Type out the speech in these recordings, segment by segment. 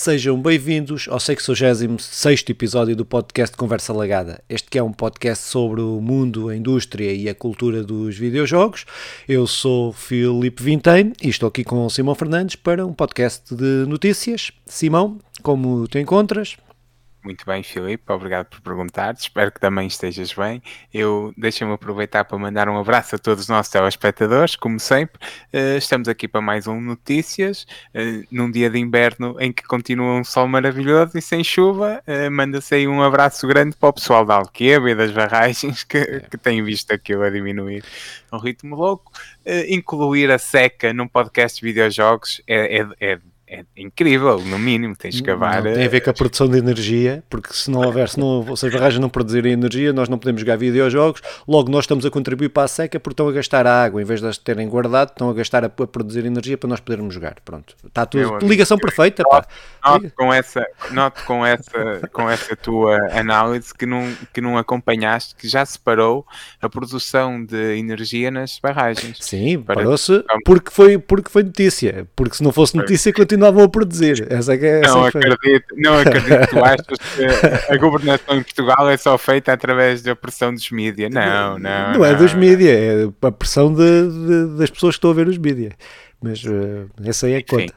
Sejam bem-vindos ao 66 episódio do podcast Conversa Lagada. Este que é um podcast sobre o mundo, a indústria e a cultura dos videojogos. Eu sou Filipe Vintém e estou aqui com Simão Fernandes para um podcast de notícias. Simão, como te encontras? Muito bem, Filipe, obrigado por perguntar. Espero que também estejas bem. Eu deixo-me aproveitar para mandar um abraço a todos os nossos telespectadores, como sempre. Uh, estamos aqui para mais um Notícias, uh, num dia de inverno em que continua um sol maravilhoso e sem chuva. Uh, Manda-se aí um abraço grande para o pessoal da Alqueva e das barragens que, é. que têm visto aquilo a diminuir um ritmo louco. incluir a seca num podcast de videojogos é, é, é é incrível, no mínimo, tens de cavar. Não, tem a ver com a produção de energia, porque se não houver, se, não, se as barragens não produzirem energia, nós não podemos jogar videojogos, logo nós estamos a contribuir para a seca porque estão a gastar a água, em vez de as terem guardado, estão a gastar a, a produzir energia para nós podermos jogar. Pronto, está tudo. Ligação perfeita, pá. Noto com essa, noto com essa, com essa tua análise que não, que não acompanhaste, que já se parou a produção de energia nas barragens. Sim, parou-se porque foi, porque foi notícia, porque se não fosse notícia, continua continuavam a produzir. Essa é, essa não, é acredito, não acredito. Tu achas que a governação em Portugal é só feita através da pressão dos mídias? Não, não. Não, é dos mídias, é a pressão de, de, das pessoas que estão a ver os mídias. Mas uh, essa aí é a conta.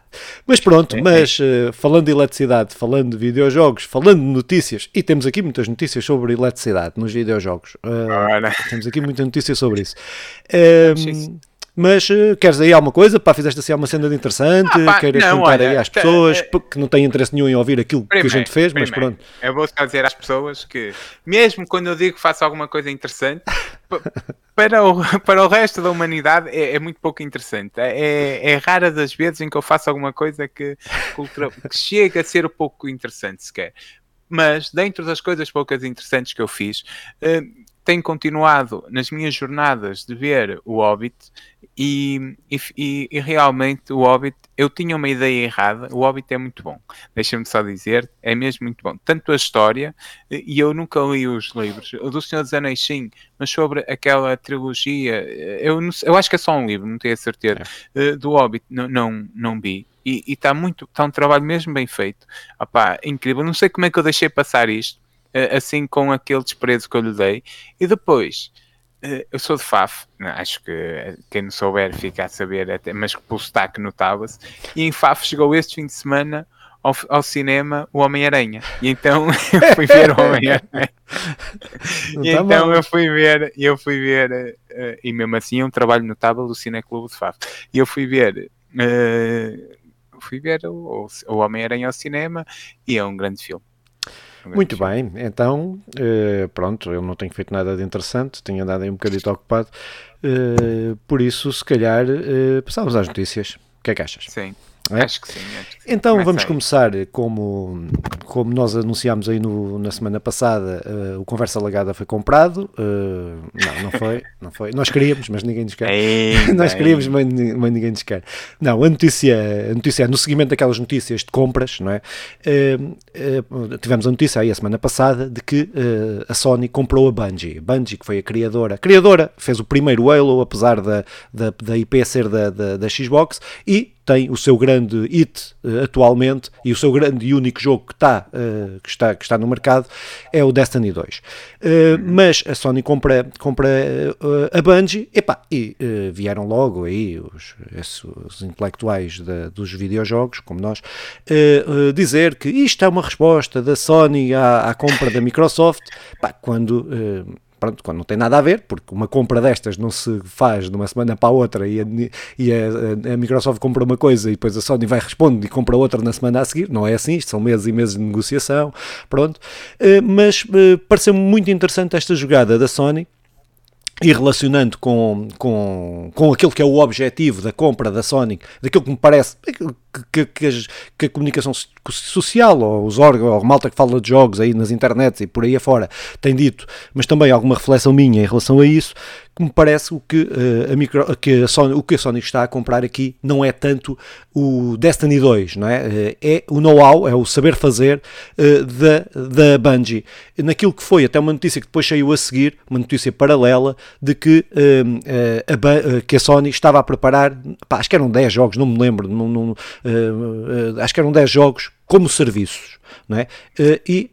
Mas pronto, mas uh, falando de eletricidade, falando de videojogos, falando de notícias, e temos aqui muitas notícias sobre eletricidade nos videojogos. Uh, temos aqui muitas notícias sobre isso. Um, mas uh, queres aí alguma coisa? Pá, fizeste assim alguma cena de interessante? Ah, pá, queres não, contar olha, aí às pessoas é, que não têm interesse nenhum em ouvir aquilo primeiro, que a gente fez, primeiro, mas pronto. Eu vou só dizer às pessoas que, mesmo quando eu digo que faço alguma coisa interessante, para, o, para o resto da humanidade é, é muito pouco interessante. É, é, é raras as vezes em que eu faço alguma coisa que, que chega a ser um pouco interessante sequer. Mas, dentro das coisas poucas interessantes que eu fiz, uh, tenho continuado nas minhas jornadas de ver o Hobbit e, e, e, realmente o Hobbit, eu tinha uma ideia errada, o Hobbit é muito bom, deixa-me só dizer, é mesmo muito bom. Tanto a história, e eu nunca li os livros, o do Senhor dos Anéis sim, mas sobre aquela trilogia, eu, não, eu acho que é só um livro, não tenho a certeza, é. Eh, do Hobbit não, não, não vi. E está muito, está um trabalho mesmo bem feito. Opá, incrível, não sei como é que eu deixei passar isto, eh, assim com aquele desprezo que eu lhe dei. E depois, eh, eu sou de Faf, acho que quem não souber fica a saber, até, mas pelo sotaque notava-se. E em Faf chegou este fim de semana ao, ao cinema o Homem-Aranha. E então eu fui ver o Homem-Aranha. e tá então eu fui ver, eu fui ver, uh, e mesmo assim é um trabalho notável do Cineclube de Faf. E eu fui ver. Uh, fui ver o, o Homem-Aranha ao cinema e é um grande filme. Muito bem, então, uh, pronto, eu não tenho feito nada de interessante, tenho andado aí um bocadinho ocupado, uh, por isso, se calhar, uh, passamos às notícias. O que é que achas? Sim. É? Acho que sim. Então Começa vamos aí. começar como, como nós anunciámos aí no, na semana passada, uh, o Conversa Lagada foi comprado. Uh, não, não foi, não foi. Nós queríamos, mas ninguém nos quer. Nós queríamos, mas, mas, ninguém nos quer. Não, a notícia, a notícia é no seguimento daquelas notícias de compras, não é? Uh, tivemos a notícia aí a semana passada de que a Sony comprou a Bungie. Bungie, que foi a criadora, a criadora fez o primeiro Halo, apesar da, da, da IP ser da, da, da Xbox, e tem o seu grande hit uh, atualmente e o seu grande e único jogo que está, uh, que está, que está no mercado é o Destiny 2. Uh, mas a Sony compra, compra a Bungie epá, e vieram logo aí os, esses, os intelectuais de, dos videojogos, como nós, dizer que isto é uma resposta da Sony à, à compra da Microsoft, epá, quando pronto, quando não tem nada a ver, porque uma compra destas não se faz de uma semana para a outra e a, e a, a Microsoft compra uma coisa e depois a Sony vai responder e compra outra na semana a seguir, não é assim, isto são meses e meses de negociação, pronto, uh, mas uh, pareceu-me muito interessante esta jogada da Sony, e relacionando com, com, com aquilo que é o objetivo da compra da Sony, daquilo que me parece que, que, que a comunicação social, ou os órgãos, ou a malta que fala de jogos aí nas internets e por aí afora, tem dito, mas também alguma reflexão minha em relação a isso, me parece o que, uh, a, micro, que a Sony, o que a Sony está a comprar aqui não é tanto o Destiny 2, não é? Uh, é o know-how, é o saber fazer uh, da, da Bungie. Naquilo que foi até uma notícia que depois saiu a seguir, uma notícia paralela, de que, a, que a Sony estava a preparar, pá, acho que eram 10 jogos, não me lembro, não, não, acho que eram 10 jogos como serviços, não é? e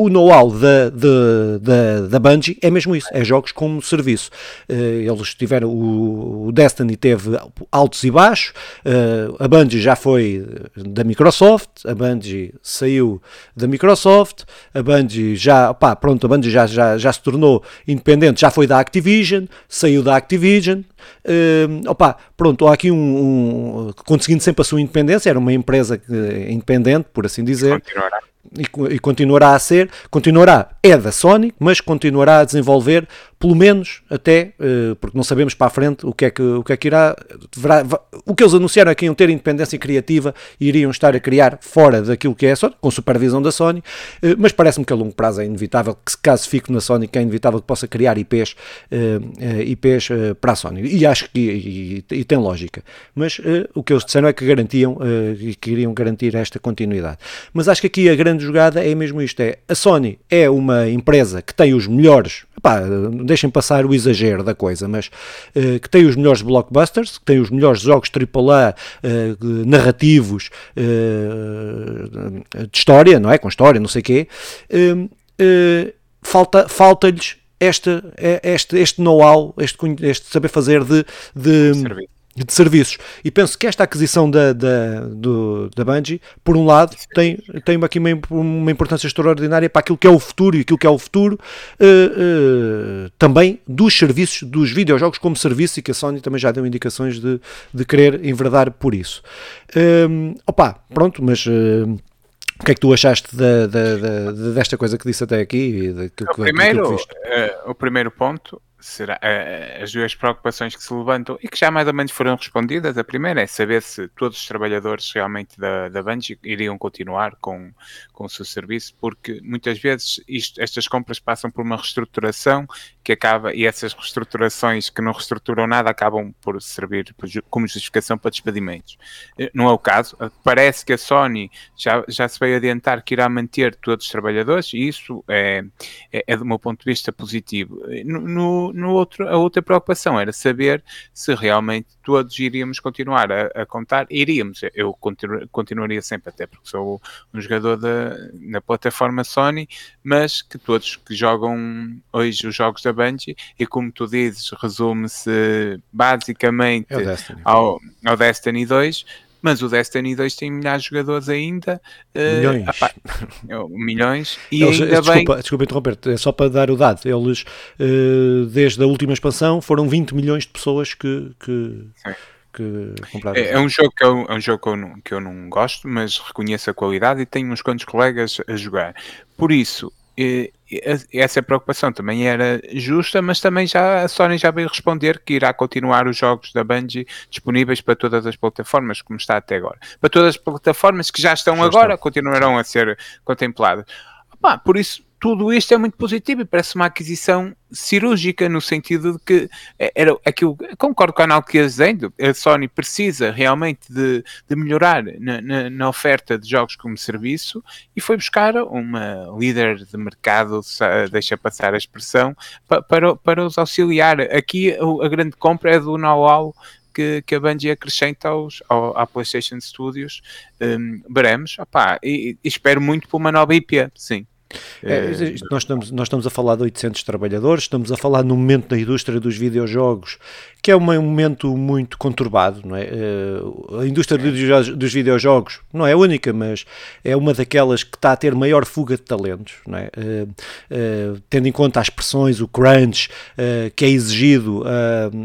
o know-how da, da, da, Bungie é mesmo isso, é jogos como serviço. Uh, eles tiveram, o, Destiny teve altos e baixos, uh, a Bungie já foi da Microsoft, a Bungie saiu da Microsoft, a Bungie já, pá, pronto, a Bungie já, já, já se tornou independente, já foi da Activision, saiu da Activision, uh, opa, pronto, há aqui um, um, conseguindo sempre a sua independência, era uma empresa independente, por assim dizer. Continuará e, e, continuará a ser, continuará, é da Sony, mas continuará a desenvolver pelo menos até, uh, porque não sabemos para a frente o que é que, o que, é que irá, o que eles anunciaram é que iam ter independência criativa e iriam estar a criar fora daquilo que é a Sony, com supervisão da Sony, uh, mas parece-me que a longo prazo é inevitável que, caso fique na Sony, que é inevitável que possa criar IPs, uh, IPs para a Sony, e acho que e, e tem lógica, mas o que eles disseram é que garantiam e que iriam garantir esta continuidade. Mas acho que aqui a grande jogada é mesmo isto, é a Sony é uma empresa que tem os melhores, epá, deixem passar o exagero da coisa, mas uh, que tem os melhores blockbusters, que tem os melhores jogos AAA uh, narrativos uh, de história, não é? Com história, não sei o quê. falta, falta-lhes este, este, este know-how, este, este saber fazer de, de de serviços. E penso que esta aquisição da, da, do, da Bungie, por um lado, tem, tem aqui uma, uma importância extraordinária para aquilo que é o futuro e aquilo que é o futuro uh, uh, também dos serviços, dos videojogos como serviço e que a Sony também já deu indicações de, de querer enverdar por isso. Uh, opa, pronto, mas... Uh, o que é que tu achaste da, da, da, desta coisa que disse até aqui? o, primeiro, o primeiro ponto será, uh, as duas preocupações que se levantam e que já mais ou menos foram respondidas. A primeira é saber se todos os trabalhadores realmente da, da Bungie iriam continuar com, com o seu serviço, porque muitas vezes isto, estas compras passam por uma reestruturação que acaba, e essas reestruturações que não reestruturam nada acabam por servir como justificação para despedimentos. Eh, não é o caso. Parece que a Sony já, já se veio adiantar que irá manter todos os trabalhadores e isso é, é, é do meu ponto de vista positivo. No, no no, outro, a outra preocupação era saber se realmente todos iríamos continuar a, a contar. Iríamos, eu continu, continuaria sempre, até porque sou um jogador da, na plataforma Sony, mas que todos que jogam hoje os jogos da Bungie, e como tu dizes, resume-se basicamente é ao, ao Destiny 2, mas o Destiny 2 tem milhares de jogadores ainda. Eh, milhões. Uh, apá, milhões. E eles, ainda desculpa, bem... desculpa interromper, é só para dar o dado. Eles, uh, desde a última expansão, foram 20 milhões de pessoas que. que... Que é, é, um jogo que eu, é um jogo que eu, não, que eu não gosto, mas reconheço a qualidade e tenho uns quantos colegas a jogar. Por isso, essa preocupação também era justa, mas também já a Sony já veio responder que irá continuar os jogos da Bungie disponíveis para todas as plataformas, como está até agora. Para todas as plataformas que já estão agora, continuarão a ser contempladas. Opa, por isso, tudo isto é muito positivo e parece uma aquisição cirúrgica no sentido de que é, era aquilo, concordo com a análise que ia dizendo, a Sony precisa realmente de, de melhorar na, na, na, oferta de jogos como serviço e foi buscar uma líder de mercado, deixa passar a expressão, para, para, para os auxiliar. Aqui a grande compra é do know-how que, que, a Bungie acrescenta aos, ao, à PlayStation Studios. Um, veremos, e, e, espero muito por uma nova IP, sim. É, é nós, estamos, nós estamos a falar de 800 trabalhadores, estamos a falar no momento da indústria dos videojogos que é um momento muito conturbado, não é? Eh, a indústria dos, dos videojogos não é a única, mas é uma daquelas que está a ter maior fuga de talentos, não é? Tendo em conta as pressões, o crunch que é exigido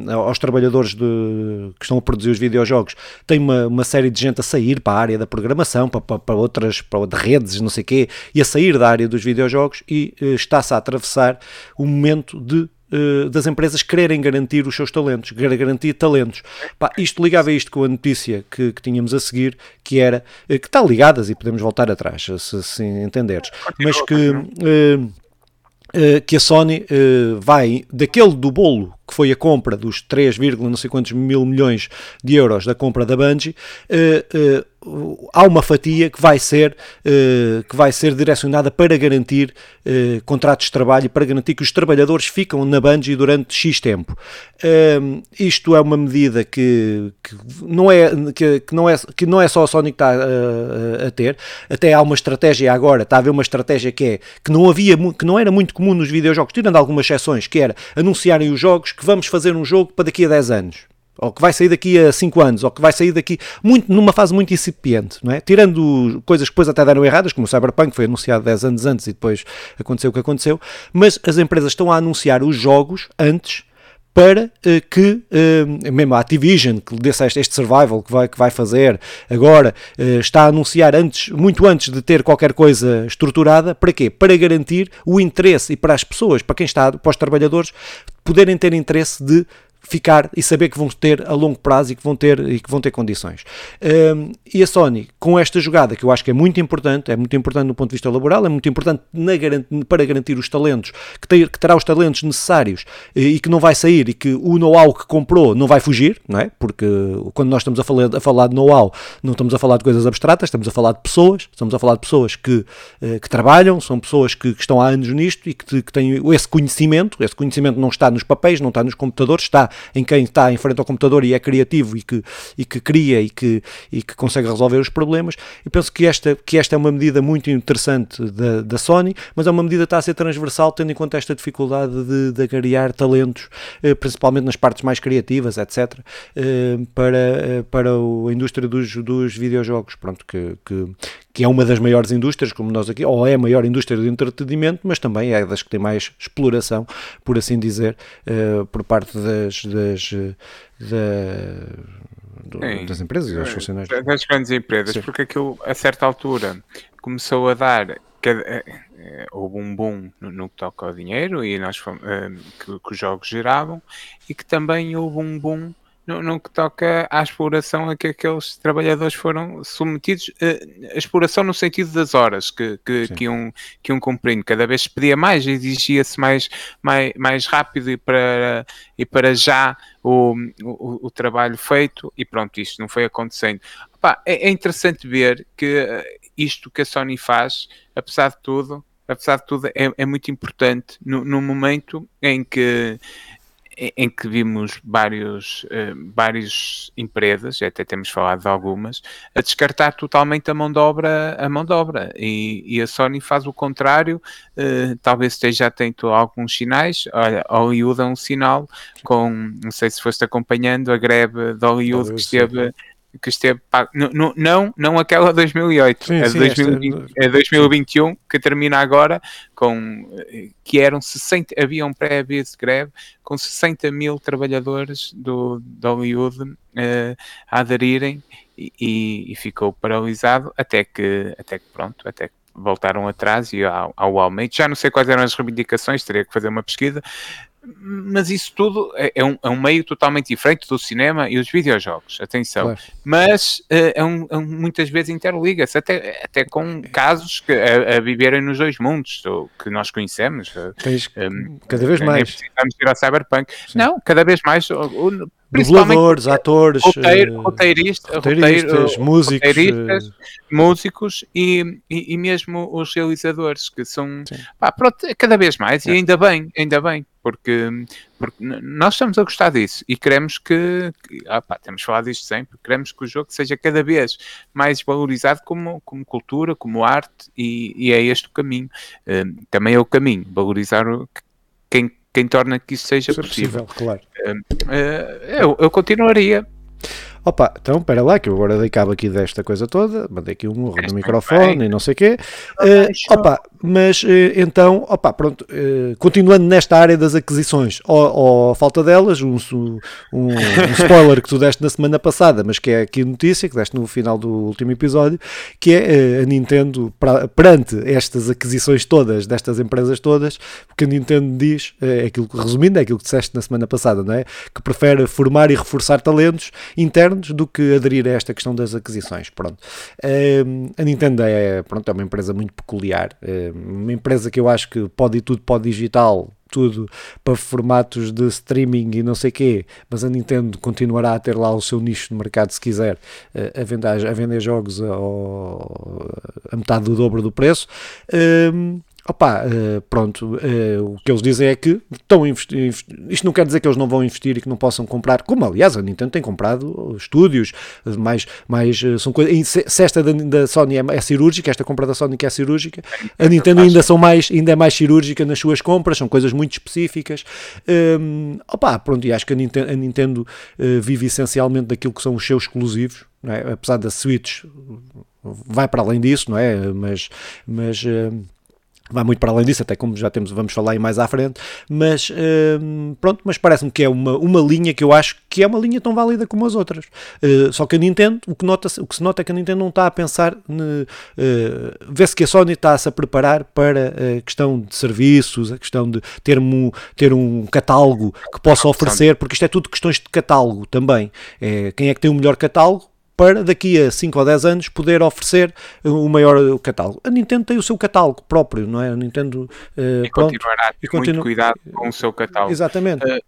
aos trabalhadores de, que estão a produzir os videojogos, tem uma, uma série de gente a sair para a área da programação, para, para, para outras para de redes, não sei o quê, e a sair da área dos videojogos e está-se a atravessar um momento de eh, das empresas quererem garantir os seus talentos, garantir talentos. Pá, isto ligava a isto com a notícia que, que tínhamos a seguir, que era, eh, que está ligadas e podemos voltar atrás, se, se entenderes, mas que... Que a Sony vai daquele do bolo que foi a compra dos 3, não sei quantos mil milhões de euros da compra da Bungie, há uma fatia que vai ser, uh, que vai ser direcionada para garantir uh, contratos de trabalho e para garantir que os trabalhadores ficam na Bungie durante X tempo. Uh, isto é uma medida que, que não, é, que, que, não é, que não é só a Sony que está a, a ter, até há uma estratégia agora, está a haver uma estratégia que é que não havia, que não era muito comum nos videojogos, tirando algumas exceções, que era anunciarem os jogos que vamos fazer um jogo para daqui a 10 anos ou que vai sair daqui a 5 anos, ou que vai sair daqui muito, numa fase muito incipiente, não é? Tirando coisas que depois até deram erradas, como o Cyberpunk foi anunciado 10 anos antes e depois aconteceu o que aconteceu, mas as empresas estão a anunciar os jogos antes para uh, que uh, mesmo a Activision, que desse este, este survival que vai, que vai fazer agora, uh, está a anunciar antes, muito antes de ter qualquer coisa estruturada, para quê? Para garantir o interesse e para as pessoas, para quem está, para os trabalhadores, poderem ter interesse de ficar e saber que vão ter a longo prazo e que vão ter, e que vão ter condições. Um, e a Sony, com esta jogada, que eu acho que é muito importante, é muito importante do ponto de vista laboral, é muito importante para garantir os talentos, que, ter, que terá os talentos necessários e, e que não vai sair e que o know-how que comprou não vai fugir, não é? Porque quando nós estamos a falar, a falar de know-how, não estamos a falar de coisas abstratas, estamos a falar de pessoas, estamos a falar de pessoas que, uh, que trabalham, são pessoas que, que, estão há anos nisto e que, que têm esse conhecimento, esse conhecimento não está nos papéis, não está nos computadores, está em quem está em frente ao computador e é criativo e que, e que cria e que, e que consegue resolver os problemas. Eu penso que esta, que esta é uma medida muito interessante da, da Sony, mas é uma medida que está a ser transversal, tendo em conta esta dificuldade de, de agariar talentos, eh, principalmente nas partes mais criativas, etc., eh, para, eh, para a indústria dos, dos videojogos. Pronto, que, que, que é uma das maiores indústrias, como nós aqui, ou é a maior indústria do entretenimento, mas também é das que tem mais exploração, por assim dizer, uh, por parte das, das, da, das empresas e dos funcionários. Das grandes empresas, Sim. porque aquilo, a certa altura, começou a dar. Uh, houve um boom no, que toca ao dinheiro e nós, uh, que, que os jogos geravam, e que também houve um boom no, no, que toca à exploração a que aqueles trabalhadores foram submetidos, uh, a exploração no sentido das horas que, que, que, iam, que iam cumprindo. Cada vez se pedia mais, exigia-se mais, mais, mais rápido e para, e para já o, o, o trabalho feito, e pronto, isto não foi acontecendo. Opa, é, é interessante ver que eh, isto que a Sony faz, apesar de tudo, apesar de tudo, é, é muito importante no, no momento em que em que vimos vários, uh, várias empresas, até temos falado de algumas, a descartar totalmente a mão de obra, a mão de obra. E, e a Sony faz o contrário, uh, talvez esteja atento a alguns sinais. Olha, Hollywood é um sinal com, não sei se foste acompanhando a greve de Hollywood que esteve que esteve não, não, não aquela 2008, sim, a sim, 2020, esta... 2021 que termina agora com que eram 60, havia um pré-aviso de greve com 60 mil trabalhadores do, do Hollywood uh, a aderirem e, e, ficou paralisado até que, até que pronto, até que voltaram atrás e ao, ao aumento. Já não sei quais eram as reivindicações, teria que fazer uma pesquisa, mas isso tudo é, é, um, é, um, meio totalmente diferente do cinema e dos videojogos, atenção. Claro. Mas uh, é, um, é um, muitas vezes interliga-se, até, até com casos que, a, a, viverem nos dois mundos que nós conhecemos. Tens um, cada vez mais. Precisamos ir ao Cyberpunk. Sim. Não, cada vez mais. Dubladores, atores, roteiro, eh, roteiristas, roteiristas músicos, roteiristas, músicos e, e, e, mesmo os realizadores, que são pá, pronto, cada vez mais, é. e ainda bem, ainda bem, porque, porque nós estamos a gostar disso e queremos que, que ah, pá, temos falado disto sempre, queremos que o jogo seja cada vez mais valorizado como, como cultura, como arte, e, e é este o caminho. Um, também é o caminho, valorizar quem quem torna que isso seja possível. possível. Claro. Uh, uh, eu, eu continuaria Opa, então, espera lá, que eu agora dei cabo aqui desta coisa toda, mandei aqui um murro no microfone bem. e não sei o quê. Uh, opa, mas uh, então, opa, pronto, uh, continuando nesta área das aquisições, ou, ou falta delas, um, um, um, spoiler que tu deste na semana passada, mas que é aqui notícia, que deste no final do último episódio, que é a Nintendo, pra, perante estas aquisições todas, destas empresas todas, o que a Nintendo diz, é aquilo resumindo, é aquilo que disseste na semana passada, não é? Que prefere formar e reforçar talentos internos internos do que aderir a esta questão das aquisições. Pronto. a Nintendo é, pronto, é uma empresa muito peculiar, uma empresa que eu acho que pode ir tudo para o digital tudo para formatos de streaming e não sei quê, mas a Nintendo continuará a ter lá o seu nicho de mercado se quiser, a vender, a vender jogos a, metade do dobro do preço. Um, Opa, uh, pronto, uh, o que eles dizem é que estão a investir, isto não quer dizer que eles não vão investir e que não possam comprar, como aliás a Nintendo tem comprado estúdios, mais, mais uh, são coisas, se, esta da, da Sony é, é, cirúrgica, esta compra da Sony que é cirúrgica, a Nintendo ainda são mais, ainda é mais cirúrgica nas suas compras, são coisas muito específicas, um, opa, pronto, e acho que a Nintendo, a Nintendo vive essencialmente daquilo que são os seus exclusivos, é? apesar da Switch vai para além disso, não é? Mas, mas vai muito para além disso, até como já temos, vamos falar aí mais à frente, mas uh, pronto, mas parece-me que é uma, uma linha que eu acho que é uma linha tão válida como as outras. Uh, só que a Nintendo, o que, nota, o que se nota é que a Nintendo não está a pensar, uh, vê-se que a Sony está-se a preparar para a questão de serviços, a questão de ter um, ter um catálogo que possa oferecer, porque isto é tudo questões de catálogo também. É, quem é que tem o melhor catálogo? Para daqui a 5 ou 10 anos poder oferecer o maior catálogo. A Nintendo tem o seu catálogo próprio, não é? A Nintendo uh, e pronto, continuará a ter e muito cuidado com o seu catálogo. Exatamente. Uh,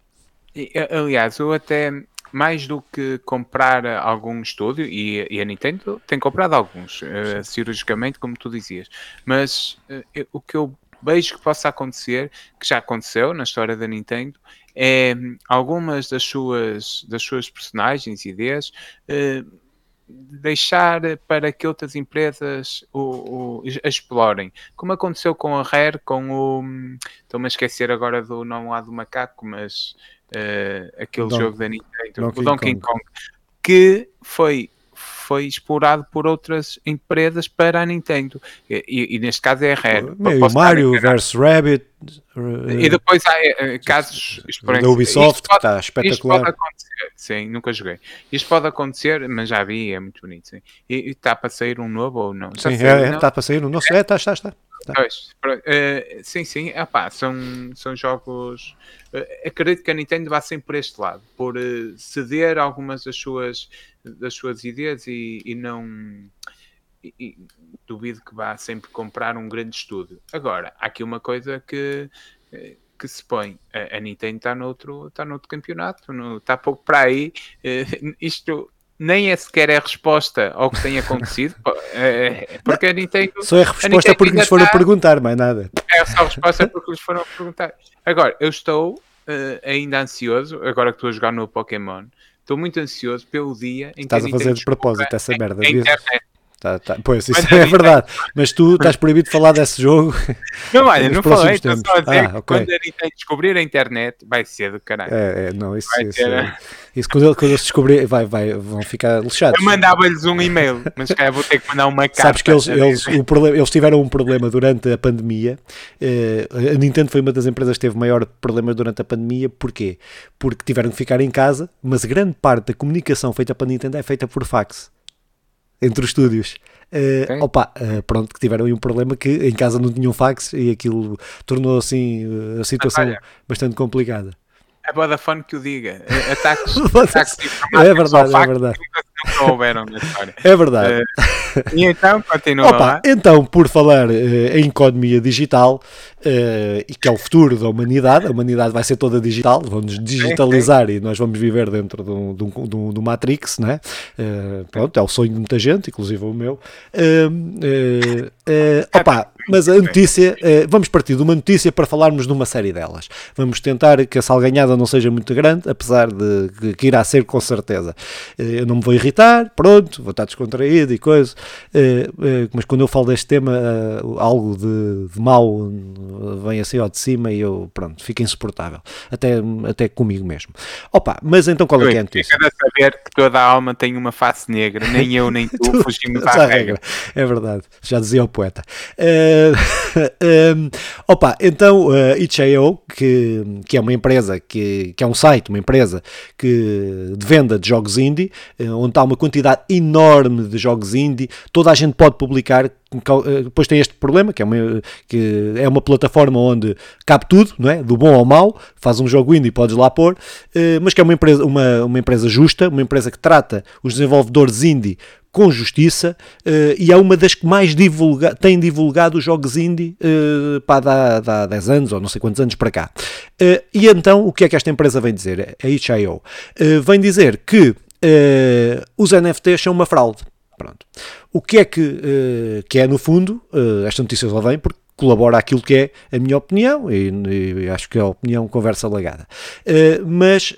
aliás, eu até mais do que comprar algum estúdio, e, e a Nintendo tem comprado alguns, uh, cirurgicamente, como tu dizias, mas uh, o que eu vejo que possa acontecer, que já aconteceu na história da Nintendo, é algumas das suas, das suas personagens e ideias uh, deixar para que outras empresas o, o, explorem. Como aconteceu com a Rare, com o. Estou-me a esquecer agora do nome lá do macaco, mas uh, aquele Don, jogo da Nintendo, Donkey o Donkey Kong. Kong, que foi foi explorado por outras empresas para a Nintendo. E, e neste caso é a Rare. Meio Mario vs Rabbit. E depois há uh, casos. Da Ubisoft, pode, que está espetacular. Isto pode acontecer, sim, nunca joguei. Isto pode acontecer, mas já vi, é muito bonito. Sim. E, e está para sair um novo ou não? Sim, é, é, está para sair um novo. É, está, está, está. Tá. Pois, uh, sim, sim, epá, são, são jogos. Uh, acredito que a Nintendo vá sempre por este lado, por uh, ceder algumas das suas, das suas ideias e, e não. E, e duvido que vá sempre comprar um grande estúdio. Agora, há aqui uma coisa que, que se põe: a, a Nintendo está noutro, está noutro campeonato, está pouco para aí. isto nem é sequer a resposta ao que tem acontecido, é, é, porque a Nintendo. Só é a resposta a porque lhes foram está... perguntar, mais nada. É só a resposta porque lhes foram perguntar. Agora, eu estou uh, ainda ansioso, agora que estou a jogar no Pokémon, estou muito ansioso pelo dia em Estás que a fazer de propósito essa merda. A internet. Tá, tá. Pois, isso é verdade. Mas tu estás proibido de falar desse jogo. Não, olha, não falei, estou só a dizer ah, que okay. quando a Nintendo descobrir a internet, vai ser do caralho. É, é não, isso, isso, ter... é, isso quando, quando eles descobrirem, vai, vai, vão ficar lixados. Eu mandava-lhes um e-mail, mas cara, vou ter que mandar uma carta. Sabes que eles, eles, o problema, eles tiveram um problema durante a pandemia. Uh, a Nintendo foi uma das empresas que teve maior problema durante a pandemia. Porquê? Porque tiveram que ficar em casa, mas grande parte da comunicação feita para a Nintendo é feita por fax entre os estúdios. Uh, opa, uh, pronto, que tiveram aí um problema que em casa não tinham fax e aquilo tornou assim a situação bastante complicada. É Vodafone que o diga. Ataques, ataques é verdade, é verdade. Nunca houveram na história. É verdade. Uh, e então, continua Opa, lá. Então, por falar uh, em economia digital, uh, e que é o futuro da humanidade, a humanidade vai ser toda digital, vamos digitalizar sim, sim. e nós vamos viver dentro de um, de um, de um, de um Matrix, né? pronto, é o sonho de muita gente, inclusive o meu. opa, mas a notícia, vamos partir de uma notícia para falarmos de uma série delas. Vamos tentar que a salganhada não seja muito grande, apesar de que, que irá ser com certeza. eu não me vou irritar, pronto, vou estar descontraído e coisa, mas quando eu falo deste tema, algo de, de mau vem assim ao de cima e eu, pronto, fico insuportável. Até, até comigo mesmo. Opa, mas então qual é que é a notícia? Fica a saber que toda a alma tem uma face negra, nem eu nem tu, tu fugimos à regra. regra. É verdade, já dizia o poeta. Uh, um, opa, então uh, Itch.io, que, que é uma empresa, que, que é um site, uma empresa que, de venda de jogos indie, onde está uma quantidade enorme de jogos indie, toda a gente pode publicar depois tem este problema, que é, uma, que é uma plataforma onde cabe tudo, não é? do bom ao mau, faz um jogo indie e podes lá pôr, mas que é uma empresa, uma, uma empresa justa, uma empresa que trata os desenvolvedores indie com justiça uh, e é uma das que mais divulga, tem divulgado os jogos indie dá 10 anos ou não sei quantos anos para cá. E então, o que é que esta empresa vem dizer? A HIO vem dizer que os NFTs são uma fraude. Pronto. O que é que, que é, no fundo, esta notícia só vem porque colabora aquilo que é a minha opinião e, e acho que é a opinião conversa legada. mas,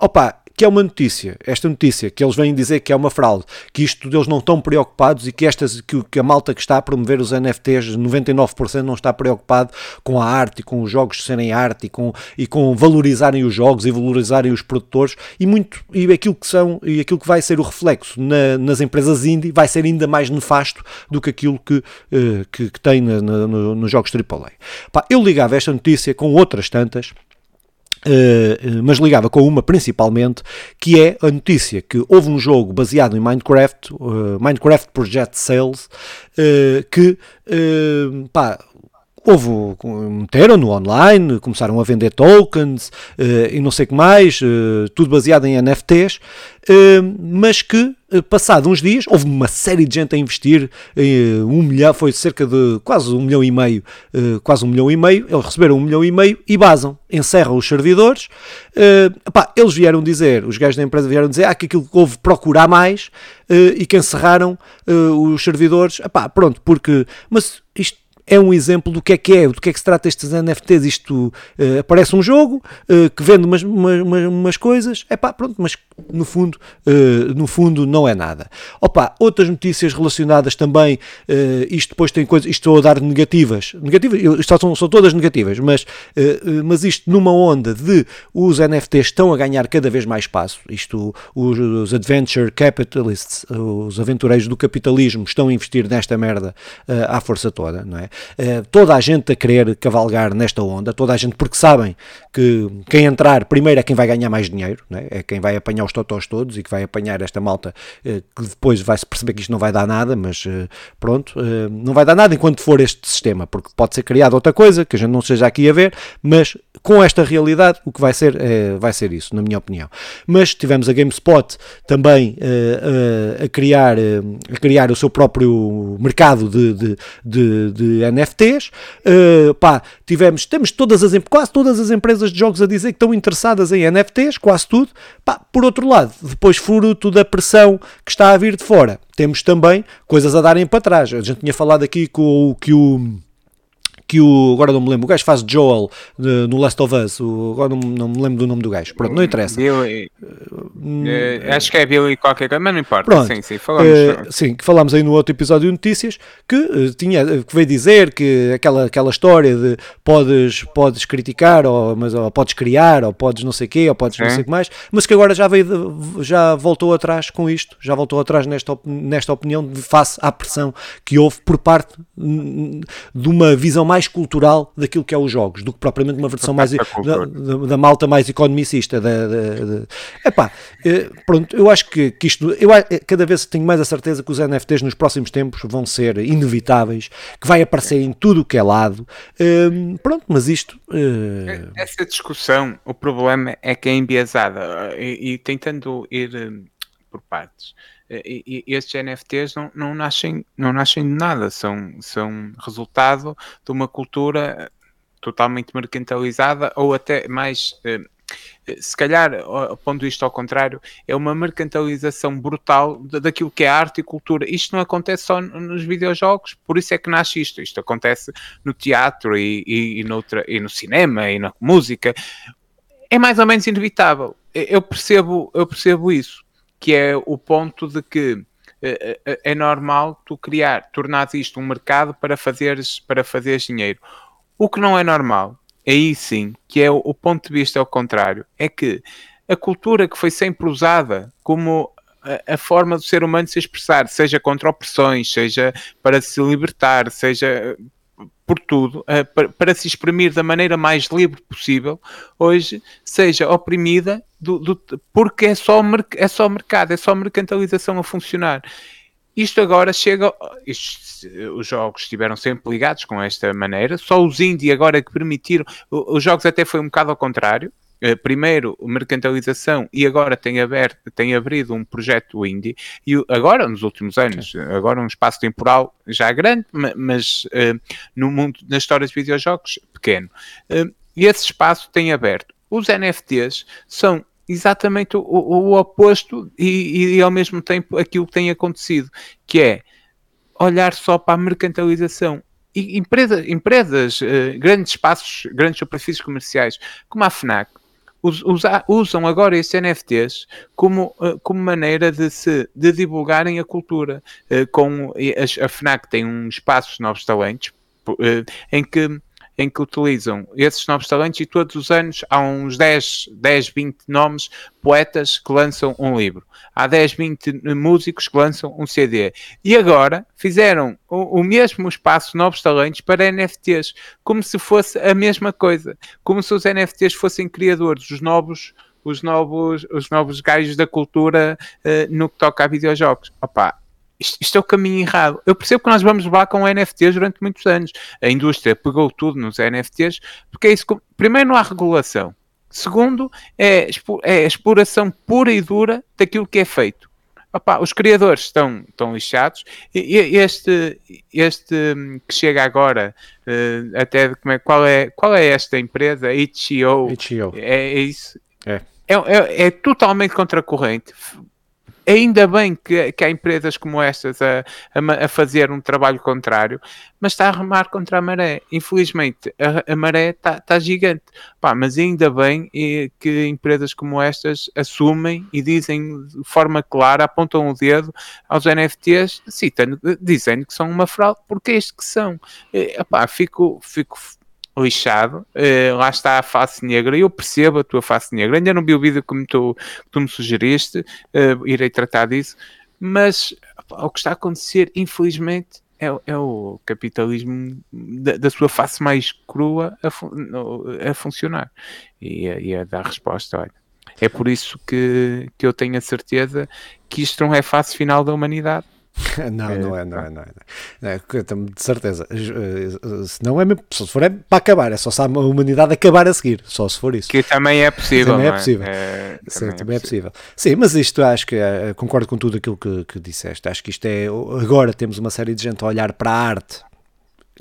opa, que é uma notícia, esta notícia, que eles vêm dizer que é uma fraude, que isto eles não estão preocupados e que, estas, que, que a malta que está a promover os NFTs, 99% não está preocupado com a arte e com os jogos serem arte e com, e com valorizarem os jogos e valorizarem os produtores e muito e aquilo que são e aquilo que vai ser o reflexo na, nas empresas indie vai ser ainda mais nefasto do que aquilo que, uh, que, que, tem na, na, no, nos jogos AAA. Pá, eu ligava esta notícia com outras tantas Uh, mas ligava com uma principalmente, que é a notícia que houve um jogo baseado em Minecraft, uh, Minecraft Project Sales, uh, que pá, houve, meteram no online, começaram a vender tokens uh, e não sei o que mais, uh, tudo baseado em NFTs, uh, eh, mas que, passado uns dias, houve uma série de gente a investir, um milhão, foi cerca de quase um milhão e meio, quase um milhão e meio, eles receberam um milhão e meio e basam, encerram os servidores, eles vieram dizer, os gajos da empresa vieram dizer ah, que aquilo houve procurar mais e que encerraram os servidores, epá, pronto, porque, mas isto é um exemplo do que é que é, do que é que se trata estes NFTs. Isto uh, aparece um jogo uh, que vende umas, umas, umas coisas, é pá, pronto, mas no fundo, uh, no fundo não é nada. Opa, outras notícias relacionadas também, isto depois tem coisas, isto estou a dar negativas, negativas, isto são, são todas negativas, mas, mas isto numa onda de os NFTs estão a ganhar cada vez mais espaço, isto os, os adventure capitalists, os aventureiros do capitalismo estão a investir nesta merda à força toda, não é? Eh, toda a gente a querer cavalgar nesta onda, toda a gente, porque sabem que quem entrar primeiro é quem vai ganhar mais dinheiro, é? é quem vai apanhar os totós todos e que vai apanhar esta malta uh, que depois vai-se perceber que isto não vai dar nada, mas uh, pronto, não vai dar nada enquanto for este sistema, porque pode ser criado outra coisa que a gente não esteja aqui a ver, mas com esta realidade o que vai ser é, vai ser isso, na minha opinião. Mas tivemos a GameSpot também a, criar, a criar o seu próprio mercado de, de, de, de NFTs. Uh, pá, tivemos, temos todas as, quase todas as empresas de jogos a dizer que estão interessadas em NFTs, quase tudo. Pá, por outro lado, depois fruto da pressão que está a vir de fora, temos também coisas a darem para trás. A gente tinha falado aqui com que o que o. Agora não me lembro, o gajo faz Joel de, no Last of Us. O, agora não, não, me lembro do nome do gajo. Pronto, não interessa. Billy, uh, acho que é Billy qualquer coisa, mas não importa. Pronto, sim, sim, falamos. Uh, sim, que falámos aí no outro episódio de notícias que uh, tinha, que veio dizer que aquela, aquela história de podes, podes criticar, ou, mas, ou podes criar, ou podes não sei o quê, ou podes sim. não sei o que mais, mas que agora já veio, já voltou atrás com isto, já voltou atrás nesta, nesta opinião de face à pressão que houve por parte de uma visão mais mais cultural daquilo que é os jogos, do que propriamente uma versão mais da, da, da, malta mais economicista. Da, da, Epá, eh, pronto, eu acho que, que isto, eu cada vez tenho mais a certeza que os NFTs nos próximos tempos vão ser inevitáveis, que vai aparecer em tudo o que é lado. Um, pronto, mas isto. Uh... Essa discussão, o problema é que é enbiesada e, e tentando ir por partes. E, e estes NFTs não, não, nascem, não nascem de nada, são, são resultado de uma cultura totalmente mercantilizada ou até mais. Eh, se calhar, pondo isto ao contrário, é uma mercantilização brutal daquilo que é arte e cultura. Isto não acontece só nos videojogos, por isso é que nasce isto. Isto acontece no teatro e, e, e, noutra, e no cinema e na música. É mais ou menos inevitável. Eu percebo, eu percebo isso que é o ponto de que é, é normal tu criar, tornar isto um mercado para fazeres, para fazeres dinheiro. O que não é normal, aí sim, que é o, o ponto de vista ao contrário, é que a cultura que foi sempre usada como a, a, forma do ser humano se expressar, seja contra opressões, seja para se libertar, seja por tudo, para, para, se exprimir da maneira mais livre possível, hoje seja oprimida do, do, porque é só, é só mercado, é só mercantilização a funcionar. Isto agora chega. Isto, os jogos estiveram sempre ligados com esta maneira, só os indie agora que permitiram. Os jogos até foi um bocado ao contrário. Eh, primeiro mercantilização e agora tem aberto, tem abrido um projeto indie e agora nos últimos anos, agora um espaço temporal já grande, mas uh, no mundo na história dos videojogos pequeno. Uh, e esse espaço tem aberto. Os NFTs são exatamente o, o, oposto e, e, ao mesmo tempo aquilo que tem acontecido, que é olhar só para a mercantilização. E empresa, empresas, grandes espaços, grandes superfícies comerciais, como a FNAC, usa, usam agora esses NFTs como, uh, como maneira de se de divulgarem a cultura. Uh, com, a, FNAC tem um espaço Novos Talentos em que em que utilizam esses novos talentos e todos os anos há uns 10, 10 20 nomes, poetas que lançam um livro. Há 10, 20 músicos que lançam um CD. E agora fizeram o, o mesmo espaço Novos Talentos para NFTs, como se fosse a mesma coisa. Como se os NFTs fossem criadores, os novos os novos, os novos gajos da cultura uh, no que toca a videojogos. Opa, isto, isto, é o caminho errado. Eu percebo que nós vamos levar com NFTs durante muitos anos. A indústria pegou tudo nos NFTs, porque é isso. Que, primeiro, não há regulação. Segundo, é, é exploração pura e dura daquilo que é feito. Opa, os criadores estão, estão lixados. E, este, este que chega agora, uh, até como é, qual, é, qual é esta empresa? Itch.io. É, é isso. É. É, é, é totalmente contracorrente ainda bem que, que há empresas como estas a, a, a, fazer um trabalho contrário, mas está a remar contra a maré. Infelizmente, a, a maré está, está gigante. Pá, mas ainda bem que empresas como estas assumem e dizem de forma clara, apontam o dedo aos NFTs, citando, dizendo que são uma fraude, porque é isto que são. E, epá, fico, fico lixado, uh, lá está a face negra, eu percebo a tua face negra, ainda não vi o vídeo como tu, tu me sugeriste, uh, irei tratar disso, mas o que está a acontecer, infelizmente, é, é o capitalismo da, da, sua face mais crua a, fun a funcionar. E, e a dar resposta, olha. É por isso que, que eu tenho a certeza que isto não é a fase final da humanidade não, é, não é, não é, não é. Não é de certeza. Eh, se não é mesmo, se for é para acabar, é só se a humanidade acabar a seguir, só se for isso. Que também é possível. Também é, é? possível. É, Sim, também, é é, possível. Sim, mas isto acho que é, concordo com tudo aquilo que, que disseste. Acho que isto é. Agora temos uma série de gente a olhar para a arte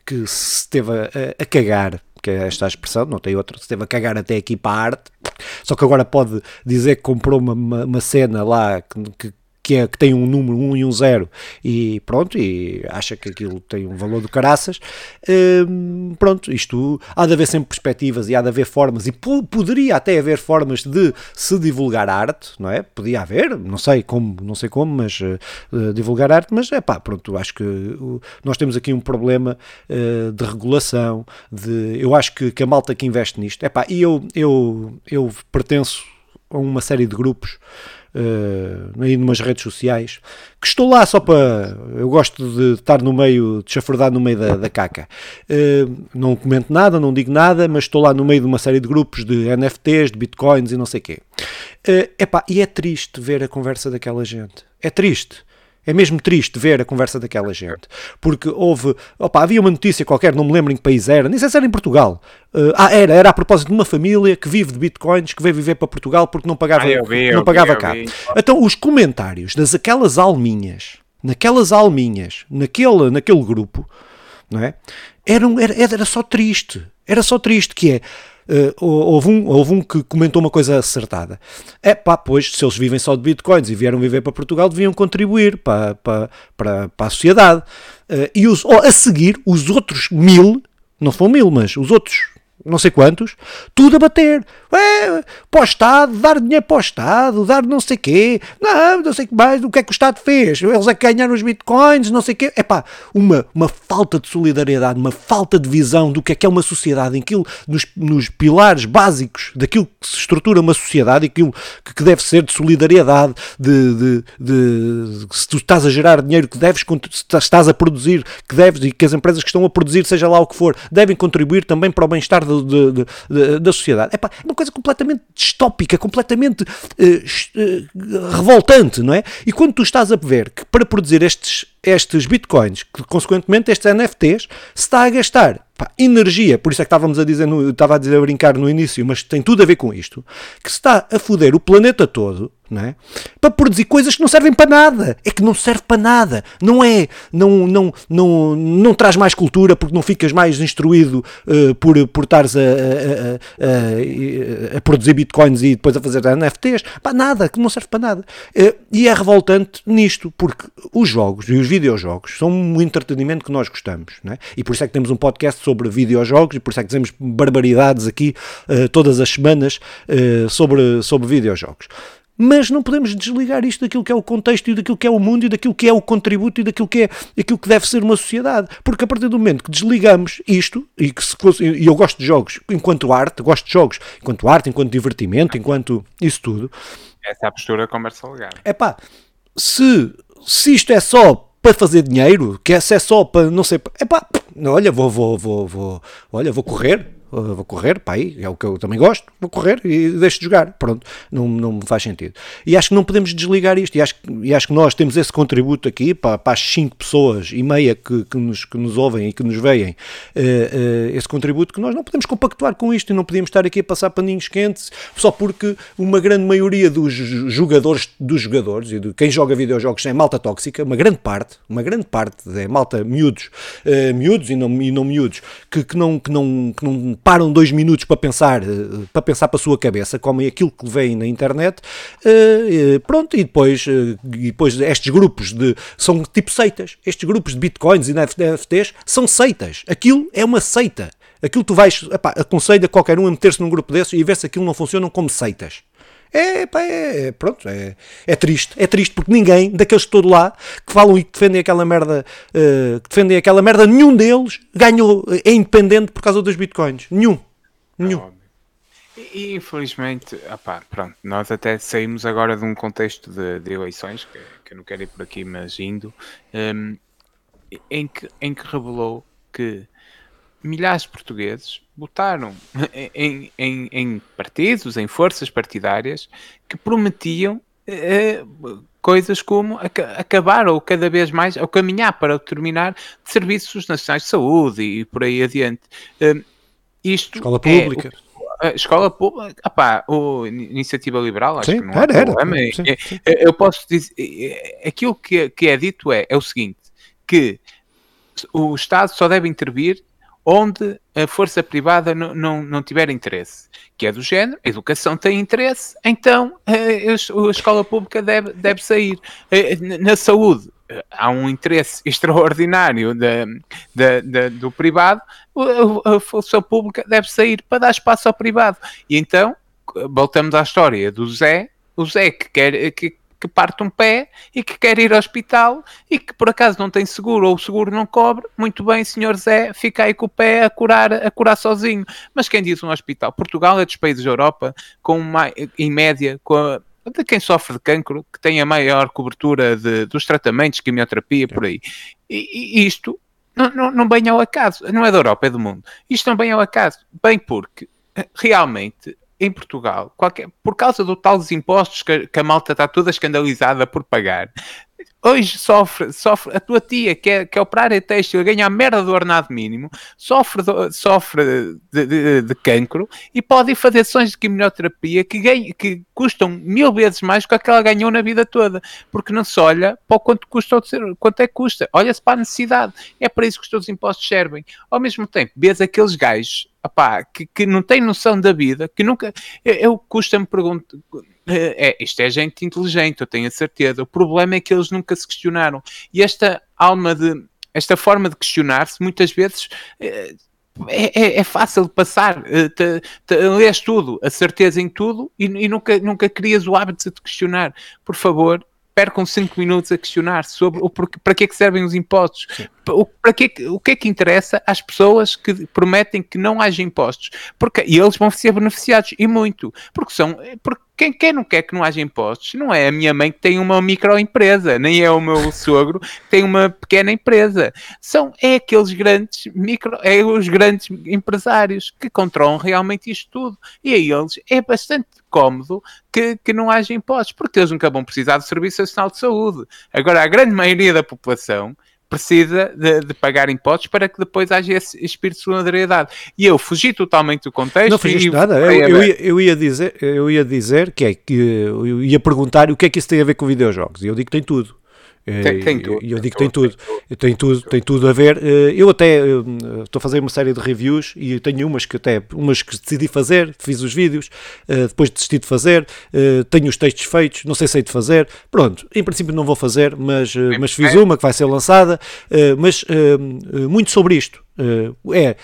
que se esteve a, a, cagar que é esta expressão, não tem outra, se esteve a cagar até aqui para a arte, só que agora pode dizer que comprou uma, uma, uma cena lá que, que, que, é, que tem um número, um e um zero, e pronto, e acha que aquilo tem um valor do caraças, hum, pronto, isto há de haver sempre perspectivas e há de haver formas, e poderia até haver formas de se divulgar arte, não é? Podia haver, não sei como, não sei como, mas uh, divulgar arte, mas é pá, pronto, acho que uh, nós temos aqui um problema uh, de regulação, de, eu acho que, que a malta que investe nisto, é pá, e eu, eu, eu pertenço a uma série de grupos uh, aí numas redes sociais, que estou lá só para. Eu gosto de estar no meio, de chafurdar no meio da, da caca. Uh, não comento nada, não digo nada, mas estou lá no meio de uma série de grupos de NFTs, de bitcoins e não sei o quê. Uh, epá, e é triste ver a conversa daquela gente. É triste. É mesmo triste ver a conversa daquela gente. Porque houve. Opa, havia uma notícia qualquer, não me lembro em que país era, nem sei se era em Portugal. Uh, ah, era, era a propósito de uma família que vive de bitcoins, que veio viver para Portugal porque não pagava, ah, vi, não pagava vi, cá. Então, os comentários das aquelas alminhas, naquelas alminhas, naquele, naquele grupo, não é? Eram, era, era só triste. Era só triste, que é uh, houve, um, houve um que comentou uma coisa acertada. É pá, pois, se eles vivem só de bitcoins e vieram viver para Portugal, deviam contribuir para, para, para, para a sociedade. Uh, e os, a seguir, os outros mil, não foram mil, mas os outros não sei quantos, tudo a bater. Ué, para o Estado, dar dinheiro para o Estado, dar não sei quê, não, não sei que mais, o que é que o Estado fez? Eles a ganhar os bitcoins, não sei o quê. É pá, uma, uma falta de solidariedade, uma falta de visão do que é que é uma sociedade, em aquilo, nos, nos pilares básicos daquilo que se estrutura uma sociedade, aquilo que deve ser de solidariedade, de, de, de, de se tu estás a gerar dinheiro que deves, se estás a produzir, que deves, e que as empresas que estão a produzir, seja lá o que for, devem contribuir também para o bem-estar de, de, de, da sociedade. É uma coisa completamente distópica, completamente uh, revoltante, não é? E quando tu estás a ver que para produzir estes, estes bitcoins, que consequentemente estes NFTs, se está a gastar pá, energia, por isso é que estávamos a dizer, no, estava a dizer a brincar no início, mas tem tudo a ver com isto, que se está a foder o planeta todo, não é? Para produzir coisas que não servem para nada. É que não serve para nada. Não é, não, não, não, não traz mais cultura porque não ficas mais instruído uh, por, por estares a, a, a, a, produzir bitcoins e depois a fazer NFTs. Para nada, que não serve para nada. Uh, e é revoltante nisto, porque os jogos e os videojogos são um entretenimento que nós gostamos, não é? E por isso é que temos um podcast sobre videojogos e por isso é que dizemos barbaridades aqui uh, todas as semanas sobre, sobre videojogos. Mas não podemos desligar isto daquilo que é o contexto e daquilo que é o mundo e daquilo que é o contributo e daquilo que é aquilo que deve ser uma sociedade. Porque a partir do momento que desligamos isto, e que se e eu gosto de jogos enquanto arte, gosto de jogos enquanto arte, enquanto divertimento, enquanto isso tudo. Essa é a postura comercial legada. É pá, se, se isto é só para fazer dinheiro, que essa é só para não sei. Epá, olha, vou, vou, vou, vou, olha, vou correr, vou correr, pá, aí, é o que eu também gosto, vou correr e deixo de jogar, pronto, não, não me faz sentido. E acho que não podemos desligar isto, e acho, e acho que nós temos esse contributo aqui para, para as 5 pessoas e meia que, que, nos, que nos ouvem e que nos veem, uh, uh, esse contributo que nós não podemos compactuar com isto e não podemos estar aqui a passar paninhos quentes só porque uma grande maioria dos jogadores, dos jogadores e de quem joga videojogos é malta tóxica, uma grande parte, uma grande parte é malta miúdos, miúdos e não, e não miúdos, que, que, não, que, não, que não param dois minutos para pensar, eh, para pensar para a sua cabeça, como é aquilo que vem na internet, eh, eh, pronto, e depois, e depois estes grupos de, são tipo seitas, estes grupos de bitcoins e NFTs são seitas, aquilo é uma seita, aquilo tu vais, epá, aconselho a qualquer um a meter-se num grupo desses e ver se aquilo não funciona como seitas. É, pá, é, é, pronto, é, é triste, é triste porque ninguém daqueles que todo lá que falam e que defendem aquela merda, uh, que defendem aquela merda, nenhum deles ganhou, é independente por causa dos bitcoins, nenhum, nenhum. E, infelizmente, opá, pronto, nós até saímos agora de um contexto de, de eleições, que, que, eu não quero ir por aqui, mas indo, um, em, que, em que revelou que milhares de portugueses votaram em, em, em, partidos, em forças partidárias que prometiam eh, coisas como ac acabar ou cada vez mais, ou caminhar para terminar de serviços nacionais de saúde e por aí adiante. Uh, isto escola pública. É, escola pública, opá, o Iniciativa Liberal, acho sim, que não era, é problema. Era, sim, sim. Eu posso dizer, aquilo que, que é dito é, é o seguinte, que o Estado só deve intervir onde a força privada não, tiver interesse, que é do género, a educação tem interesse, então a, a escola pública deve, deve sair. Eh, na saúde, eh, há um interesse extraordinário da, da, da, do privado, a, força pública deve sair para dar espaço ao privado. E então, voltamos à história do Zé, o Zé que quer que que parte um pé e que quer ir ao hospital e que por acaso não tem seguro ou o seguro não cobre, muito bem, senhor Zé, fica aí com o pé a curar, a curar sozinho. Mas quem diz um hospital? Portugal é dos países da Europa com uma, em média, com a, de quem sofre de cancro, que tem a maior cobertura de, dos tratamentos, quimioterapia, por aí. E, e isto não, não, não bem ao acaso, não é da Europa, é do mundo. Isto não bem ao acaso, bem porque eh, realmente em Portugal, qualquer, por causa do tal dos impostos que, que, a malta está toda escandalizada por pagar, hoje sofre, sofre a tua tia que é, que é operária têxtil, ganha a merda do ordenado mínimo, sofre, do, sofre de, de, de, cancro e pode ir fazer sessões de quimioterapia que, ganha, que custam mil vezes mais do que aquela ganhou na vida toda, porque não se olha para o quanto custa, quanto é que custa, olha-se para a necessidade, é para isso que os teus impostos servem. Ao mesmo tempo, vês aqueles gajos opá, que, que não têm noção da vida, que nunca. Eu, eu custa-me perguntar. É, isto é gente inteligente, eu tenho a certeza. O problema é que eles nunca se questionaram. E esta alma de. Esta forma de questionar-se, muitas vezes. É, é, é, fácil de passar, te, te, lês tudo, a certeza em tudo e, e, nunca, nunca crias o hábito de te questionar. Por favor, percam 5 minutos a questionar sobre o porquê, para que é que servem os impostos, o, para que, o que é que interessa às pessoas que prometem que não haja impostos, porque e eles vão ser beneficiados e muito, porque são porque Quem, quem não quer que não haja impostos não é a minha mãe que tem uma microempresa, nem é o meu sogro que tem uma pequena empresa. São é aqueles grandes micro, é os grandes empresários que controlam realmente isto tudo. E a eles é bastante cómodo que, que não haja impostos, porque eles nunca vão precisar do Serviço Nacional de Saúde. Agora, a grande maioria da população precisa de, de, pagar impostos para que depois haja esse espírito de solidariedade. E eu fugi totalmente do contexto. Não fugiste nada. Eu, eu, ia, eu, ia, dizer, eu ia dizer que é que eu ia perguntar o que é que isso tem a ver com videojogos. E eu digo que tem tudo. Tem, tem tudo. E eu digo que tem tudo. Tem tudo, tem tudo a ver. Eh, eu até eh, estou a fazer uma série de reviews e tenho umas que até umas que decidi fazer, fiz os vídeos, eh, depois desisti de fazer, tenho os textos feitos, não sei se hei de fazer. Pronto, em princípio não vou fazer, mas, mas fiz uma que vai ser lançada. Mas muito sobre isto. É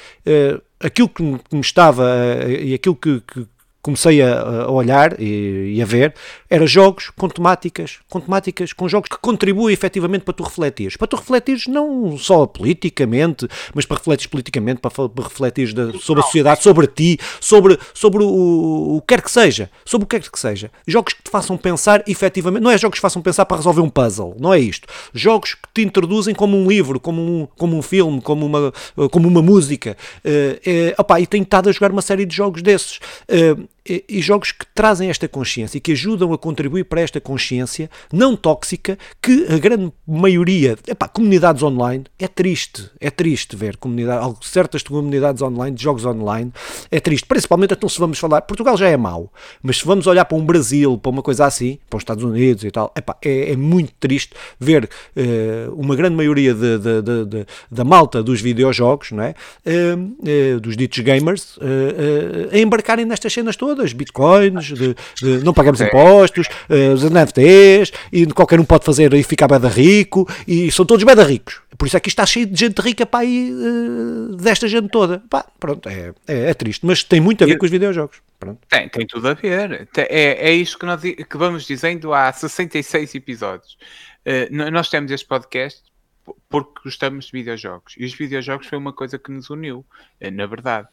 aquilo que me estava e aquilo que, que, comecei a, a olhar e, e, a ver era jogos com temáticas, com temáticas, com jogos que contribuem efetivamente para tu refletires. Para tu refletires não só politicamente, mas para refletires politicamente, para, para refletires da, sobre a sociedade, sobre ti, sobre, sobre o, o que quer que seja. Sobre o que quer que seja. Jogos que te façam pensar efetivamente. Não é jogos que te façam pensar para resolver um puzzle, não é isto. Jogos que te introduzem como um livro, como um, como um filme, como uma, como uma música. Uh, uh, opa, e tenho estado a jogar uma série de jogos desses. Uh, e, jogos que trazem esta consciência e que ajudam a contribuir para esta consciência não tóxica que a grande maioria, epá, comunidades online, é triste, é triste ver comunidade, certas comunidades online, de jogos online, é triste, principalmente então se vamos falar, Portugal já é mau, mas se vamos olhar para um Brasil, para uma coisa assim, para os Estados Unidos e tal, epá, é, é muito triste ver uh, uma grande maioria de, de, de, da malta dos videojogos, não é? Uh, uh, dos ditos gamers, a embarcarem nestas cenas todas todas, bitcoins, de, de não pagamos impostos, uh, os NFTs, e qualquer um pode fazer e ficar bada rico, e são todos bada ricos. Por isso é que está cheio de gente rica para aí, uh, desta gente toda. Pá, pronto, é, é, é, triste, mas tem muito a ver com os videojogos. Pronto. Tem, tem tudo a ver. É, é isto que, nós, que vamos dizendo há 66 episódios. Uh, nós temos este podcast porque gostamos de videojogos. E os videojogos foi uma coisa que nos uniu, na verdade.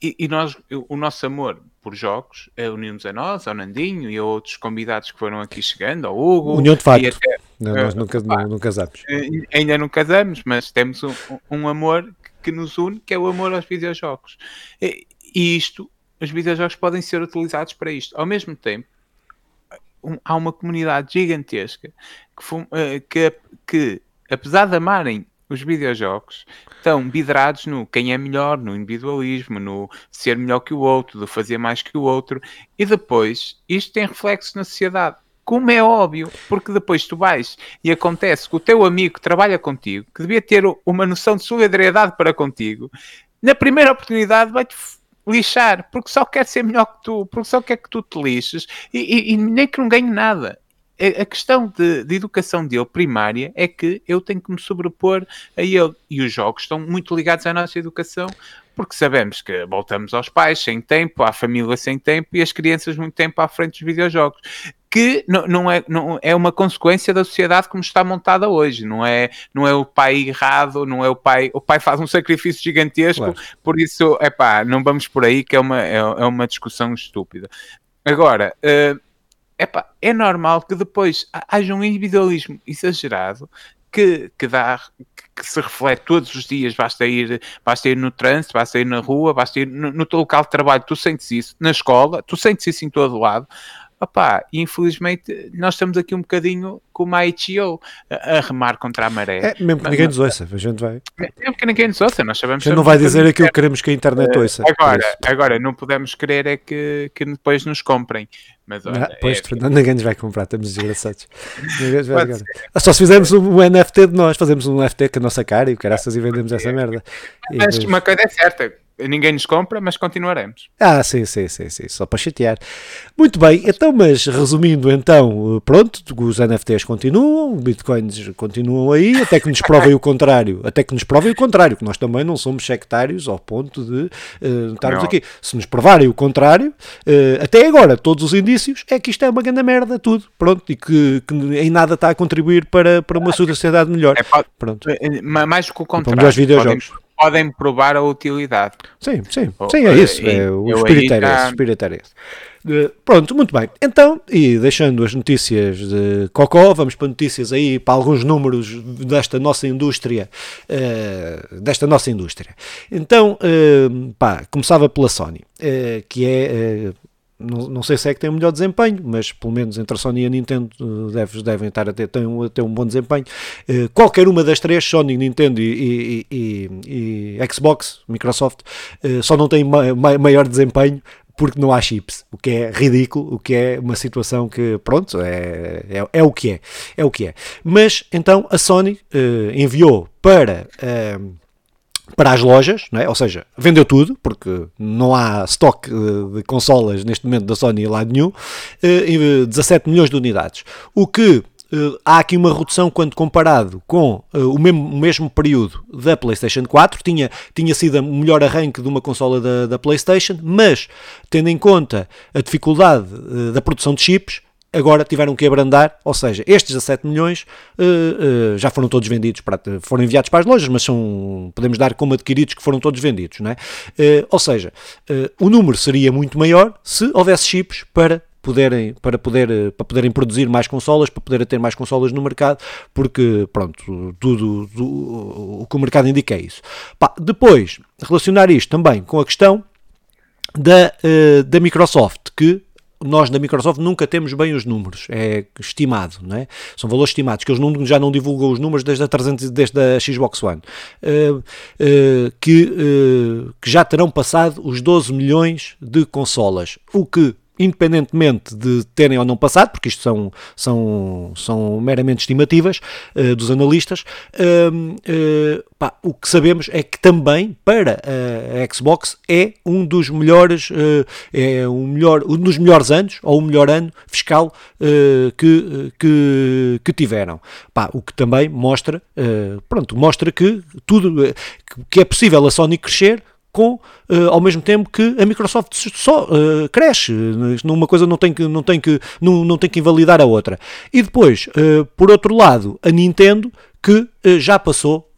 E, e, nós, o nosso amor por jogos é uniu-nos a nós, ao Nandinho e a outros convidados que foram aqui chegando, ao Hugo. União de facto. Até, não, nós uh, nunca, não, não, casamos. Eh, ainda não casamos, mas temos um, um, amor que nos une, que é o amor aos videojogos. E, e isto, os videojogos podem ser utilizados para isto. Ao mesmo tempo, um, há uma comunidade gigantesca que, uh, que, que, apesar de amarem os videojogos estão vidrados no quem é melhor, no individualismo, no ser melhor que o outro, de fazer mais que o outro, e depois isto tem reflexo na sociedade. Como é óbvio, porque depois tu vais e acontece que o teu amigo que trabalha contigo, que devia ter uma noção de solidariedade para contigo, na primeira oportunidade vai-te lixar, porque só quer ser melhor que tu, porque só quer que tu te lixes e, e, e nem que não ganhe nada a questão de, de, educação dele primária é que eu tenho que me sobrepor a ele. E os jogos estão muito ligados à nossa educação, porque sabemos que voltamos aos pais sem tempo, à família sem tempo e as crianças muito tempo à frente dos videojogos. Que não, não, é, não é uma consequência da sociedade como está montada hoje, não é, não é o pai errado, não é o pai, o pai faz um sacrifício gigantesco, claro. por isso, é pá, não vamos por aí, que é uma, é, é uma discussão estúpida. Agora, uh, epá, é normal que depois haja um individualismo exagerado que, que dá que se reflete todos os dias, basta ir, basta ir no trânsito, basta ir na rua, basta ir no, no teu local de trabalho, tu sentes isso, na escola, tu sentes isso em todo lado. Opá, infelizmente nós estamos aqui um bocadinho como a ITO a, a remar contra a maré. É, mesmo que ninguém nos ouça, a gente vai. Mesmo que ninguém nos ouça, nós sabemos. A gente não vai dizer aquilo que queremos que a internet eh, ouça. Agora, agora não podemos querer é que, que depois nos comprem. Mas olha, ah, pois, é... ninguém nos vai comprar, estamos desgraçados. Só se fizermos um NFT de nós, fazemos um NFT com a nossa cara e caraças e vendemos essa merda. Mas e, uma coisa é certa, ninguém nos compra, mas continuaremos. Ah, sim, sim, sim, sim, só para chatear. Muito bem, então, mas resumindo, então, pronto, os NFTs continuam, bitcoins continuam aí, até que nos provem o contrário, até que nos provem o contrário, que nós também não somos sectários ao ponto de uh, estarmos aqui. Se nos provarem o contrário, uh, até agora, todos os indícios é que isto é uma grande merda, tudo, pronto, e que, que em nada está a contribuir para, para uma sociedade melhor. É, pronto. Mais do que o contrário. Para melhores videojogos. Podem podem provar a utilidade. Sim, sim, sim, é isso. É, o espírito é esse. O espírito é esse. Uh, pronto, muito bem. Então, e deixando as notícias de Cocó, vamos para notícias aí, para alguns números desta nossa indústria, uh, desta nossa indústria. Então, uh, pá, começava pela Sony, que é não, não sei se é que tem o melhor desempenho, mas pelo menos entre a Sony e a Nintendo deve, devem estar a ter, ter, um, ter um bom desempenho. Uh, qualquer uma das três, Sony, Nintendo e, e, e, e Xbox, Microsoft, uh, só não tem ma ma maior desempenho porque não há chips, o que é ridículo, o que é uma situação que, pronto, é, é, é o que é, é o que é. Mas, então, a Sony uh, enviou para para as lojas, é? ou seja, vendeu tudo, porque não há estoque de consolas neste momento da Sony lá nenhum, 17 eh, milhões de unidades. O que há aqui uma redução quando comparado com o, mesmo, mesmo, período da PlayStation 4. Tinha, tinha sido o melhor arranque de uma consola da, da PlayStation, mas tendo em conta a dificuldade da produção de chips, agora tiveram que abrandar, ou seja, estes 17 milhões uh, uh, já foram todos vendidos, para, foram enviados para as lojas, mas são, podemos dar como adquiridos que foram todos vendidos, não é? Uh, ou seja, o número seria muito maior se houvesse chips para poderem, para, poder, para poderem produzir mais consolas, para poderem ter mais consolas no mercado, porque, pronto, tudo, tudo o que o mercado indica é isso. Pá, depois, relacionar isto também com a questão da, da Microsoft, que nós da Microsoft nunca temos bem os números, é estimado, não é? São valores estimados, que eles não, já não divulgam os números desde a, 300, desde a Xbox One, uh, uh, que, uh, que já terão passado os 12 milhões de consolas, o que independentemente de terem ou não passado, porque isto são, são, são meramente estimativas uh, dos analistas, uh, uh, pá, o que sabemos é que também para a Xbox é um dos melhores, é um, melhor, um dos melhores anos, ou o melhor ano fiscal que, que, que, tiveram. Pá, o que também mostra, pronto, mostra que tudo que é possível a Sony crescer com, uh, ao mesmo tempo que a Microsoft só uh, cresce. Numa coisa não tem que, não tem que, não, não tem que invalidar a outra. E depois, uh, por outro lado, a Nintendo que já passou,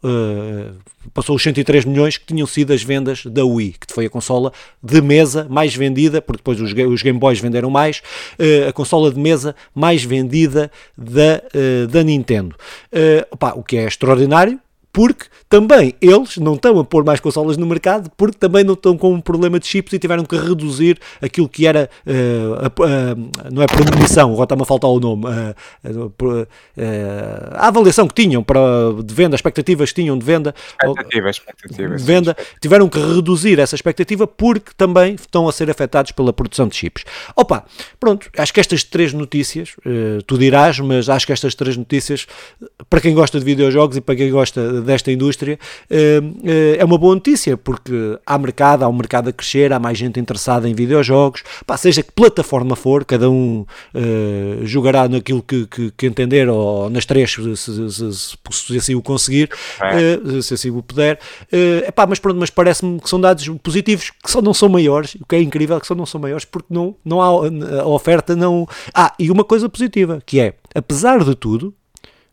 passou os 103 milhões que tinham sido as vendas da Wii, que foi a consola de mesa mais vendida, porque depois os, os Game Boys venderam mais, a consola de mesa mais vendida da, da Nintendo. Opa, o que é extraordinário, porque também eles não estão a pôr mais consolas no mercado, porque também não estão com um problema de chips e tiveram que reduzir aquilo que era, uh, a, a, não é premonição, agora está-me a faltar o nome, a, a, avaliação que tinham para, de venda, as expectativas que tinham de venda, expectativas, expectativas, de venda, tiveram que reduzir essa expectativa porque também estão a ser afetados pela produção de chips. Opa, pronto, acho que estas três notícias, uh, tu dirás, mas acho que estas três notícias, para quem gosta de videojogos e para quem gosta desta indústria, eh, eh, é uma boa notícia, porque há mercado, há um mercado a crescer, há mais gente interessada em videojogos, pá, seja que plataforma for, cada um uh, jogará naquilo que, que, que, entender, ou nas três, se, se, se, se assim o conseguir, uh, se assim o puder. Uh, epá, mas pronto, mas parece-me que são dados positivos, que só não são maiores, o que é incrível que só não são maiores, porque não, não há a oferta, não... Ah, e uma coisa positiva, que é, apesar de tudo,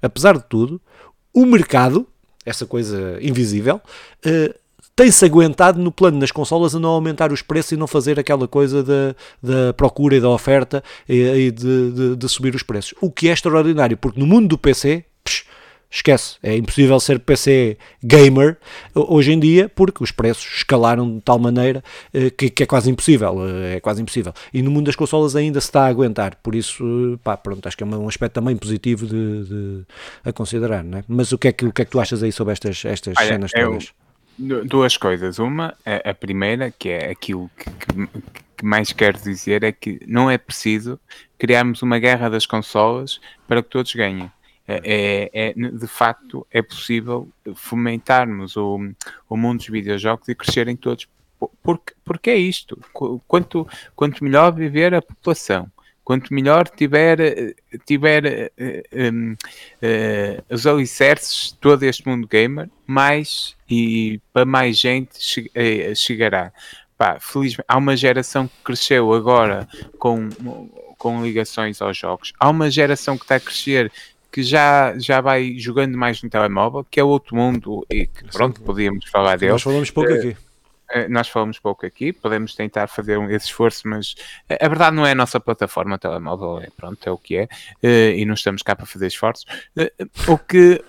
apesar de tudo, o mercado essa coisa invisível, uh, tem-se aguentado no plano das consolas a não aumentar os preços e não fazer aquela coisa da, da procura e da oferta e, e de, de, de, subir os preços. O que é extraordinário, porque no mundo do PC, esquece, é impossível ser PC gamer hoje em dia porque os preços escalaram de tal maneira eh, que, que, é quase impossível, eh, é quase impossível. E no mundo das consolas ainda se está a aguentar, por isso, eh, pá, pronto, acho que é um aspecto também positivo de, de a considerar, não é? Mas o que é que, o que é que tu achas aí sobre estas, estas Olha, cenas todas? Eu, duas coisas. Uma, a, a, primeira, que é aquilo que, que, que mais quero dizer, é que não é preciso criarmos uma guerra das consolas para que todos ganhem é, é, é, de facto é possível fomentarmos o, o mundo dos videojogos e crescerem todos. Porque, porque é isto. Quanto, quanto melhor viver a população, quanto melhor tiver, tiver um, uh, os alicerces todo este mundo gamer, mais e para mais gente che eh, chegará. Pá, felizmente, há uma geração que cresceu agora com, com ligações aos jogos. Há uma geração que está a crescer que já, já vai jogando mais no telemóvel, que é outro mundo e que pronto, podíamos falar dele. Nós falamos pouco uh, aqui. nós falamos pouco aqui, podemos tentar fazer esse esforço, mas a verdade não é a nossa plataforma telemóvel, é, pronto, é o que é, e não estamos cá para fazer esforços. O que.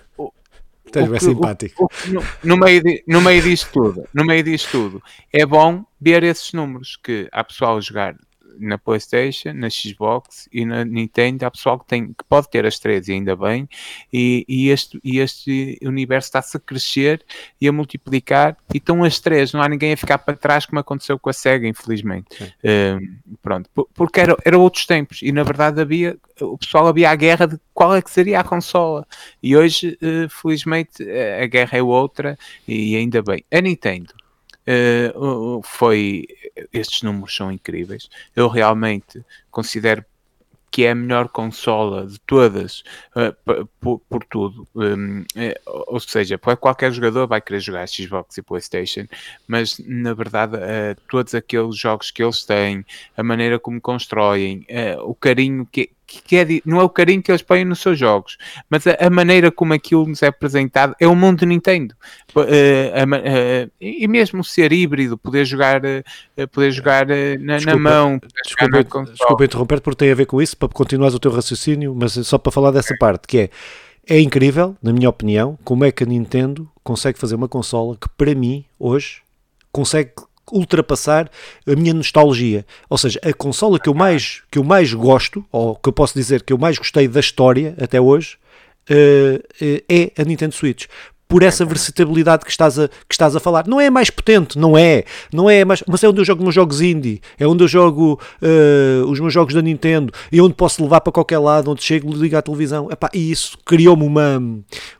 Estás bem simpático. O, o, no, no, meio de, no meio disto tudo, no meio disto tudo, é bom ver esses números que há pessoal a jogar na PlayStation, na Xbox e na Nintendo. Há pessoal que, tem, que pode ter as três e ainda bem, e, e este, e este universo está-se a crescer e a multiplicar, e estão as três, não há ninguém a ficar para trás, como aconteceu com a SEGA, infelizmente. Uh, pronto, porque era, era outros tempos, e na verdade havia, o pessoal havia a guerra de qual é que seria a consola, e hoje, uh, felizmente, a guerra é outra, e ainda bem. A Nintendo Uh, foi estes números são incríveis. Eu realmente considero que é a melhor consola de todas uh, por, por, tudo. Um, é, ou seja, qualquer jogador vai querer jogar Xbox e PlayStation, mas na verdade uh, todos aqueles jogos que eles têm, a maneira como constroem, uh, o carinho que, que é, não é o carinho que eles põem nos seus jogos, mas a, a maneira como aquilo nos é apresentado é o mundo Nintendo. Uh, uh, e mesmo ser híbrido, poder jogar, uh, poder jogar na, desculpa, na, mão. Desculpa, desculpa interromper porque tem a ver com isso, para continuar o teu raciocínio, mas só para falar dessa parte, que é é incrível, na minha opinião, como é que a Nintendo consegue fazer uma consola que, para mim, hoje, consegue ultrapassar a minha nostalgia. Ou seja, a consola que eu mais, que eu mais gosto, ou que eu posso dizer que eu mais gostei da história até hoje, uh, é a Nintendo Switch por essa versatilidade que estás, a, que estás a falar. Não é mais potente, não é, não é mais, mas é onde eu jogo meus jogos indie, é onde eu jogo uh, os meus jogos da Nintendo e onde posso levar para qualquer lado, onde chego, ligo à televisão. Epá, e isso criou-me uma,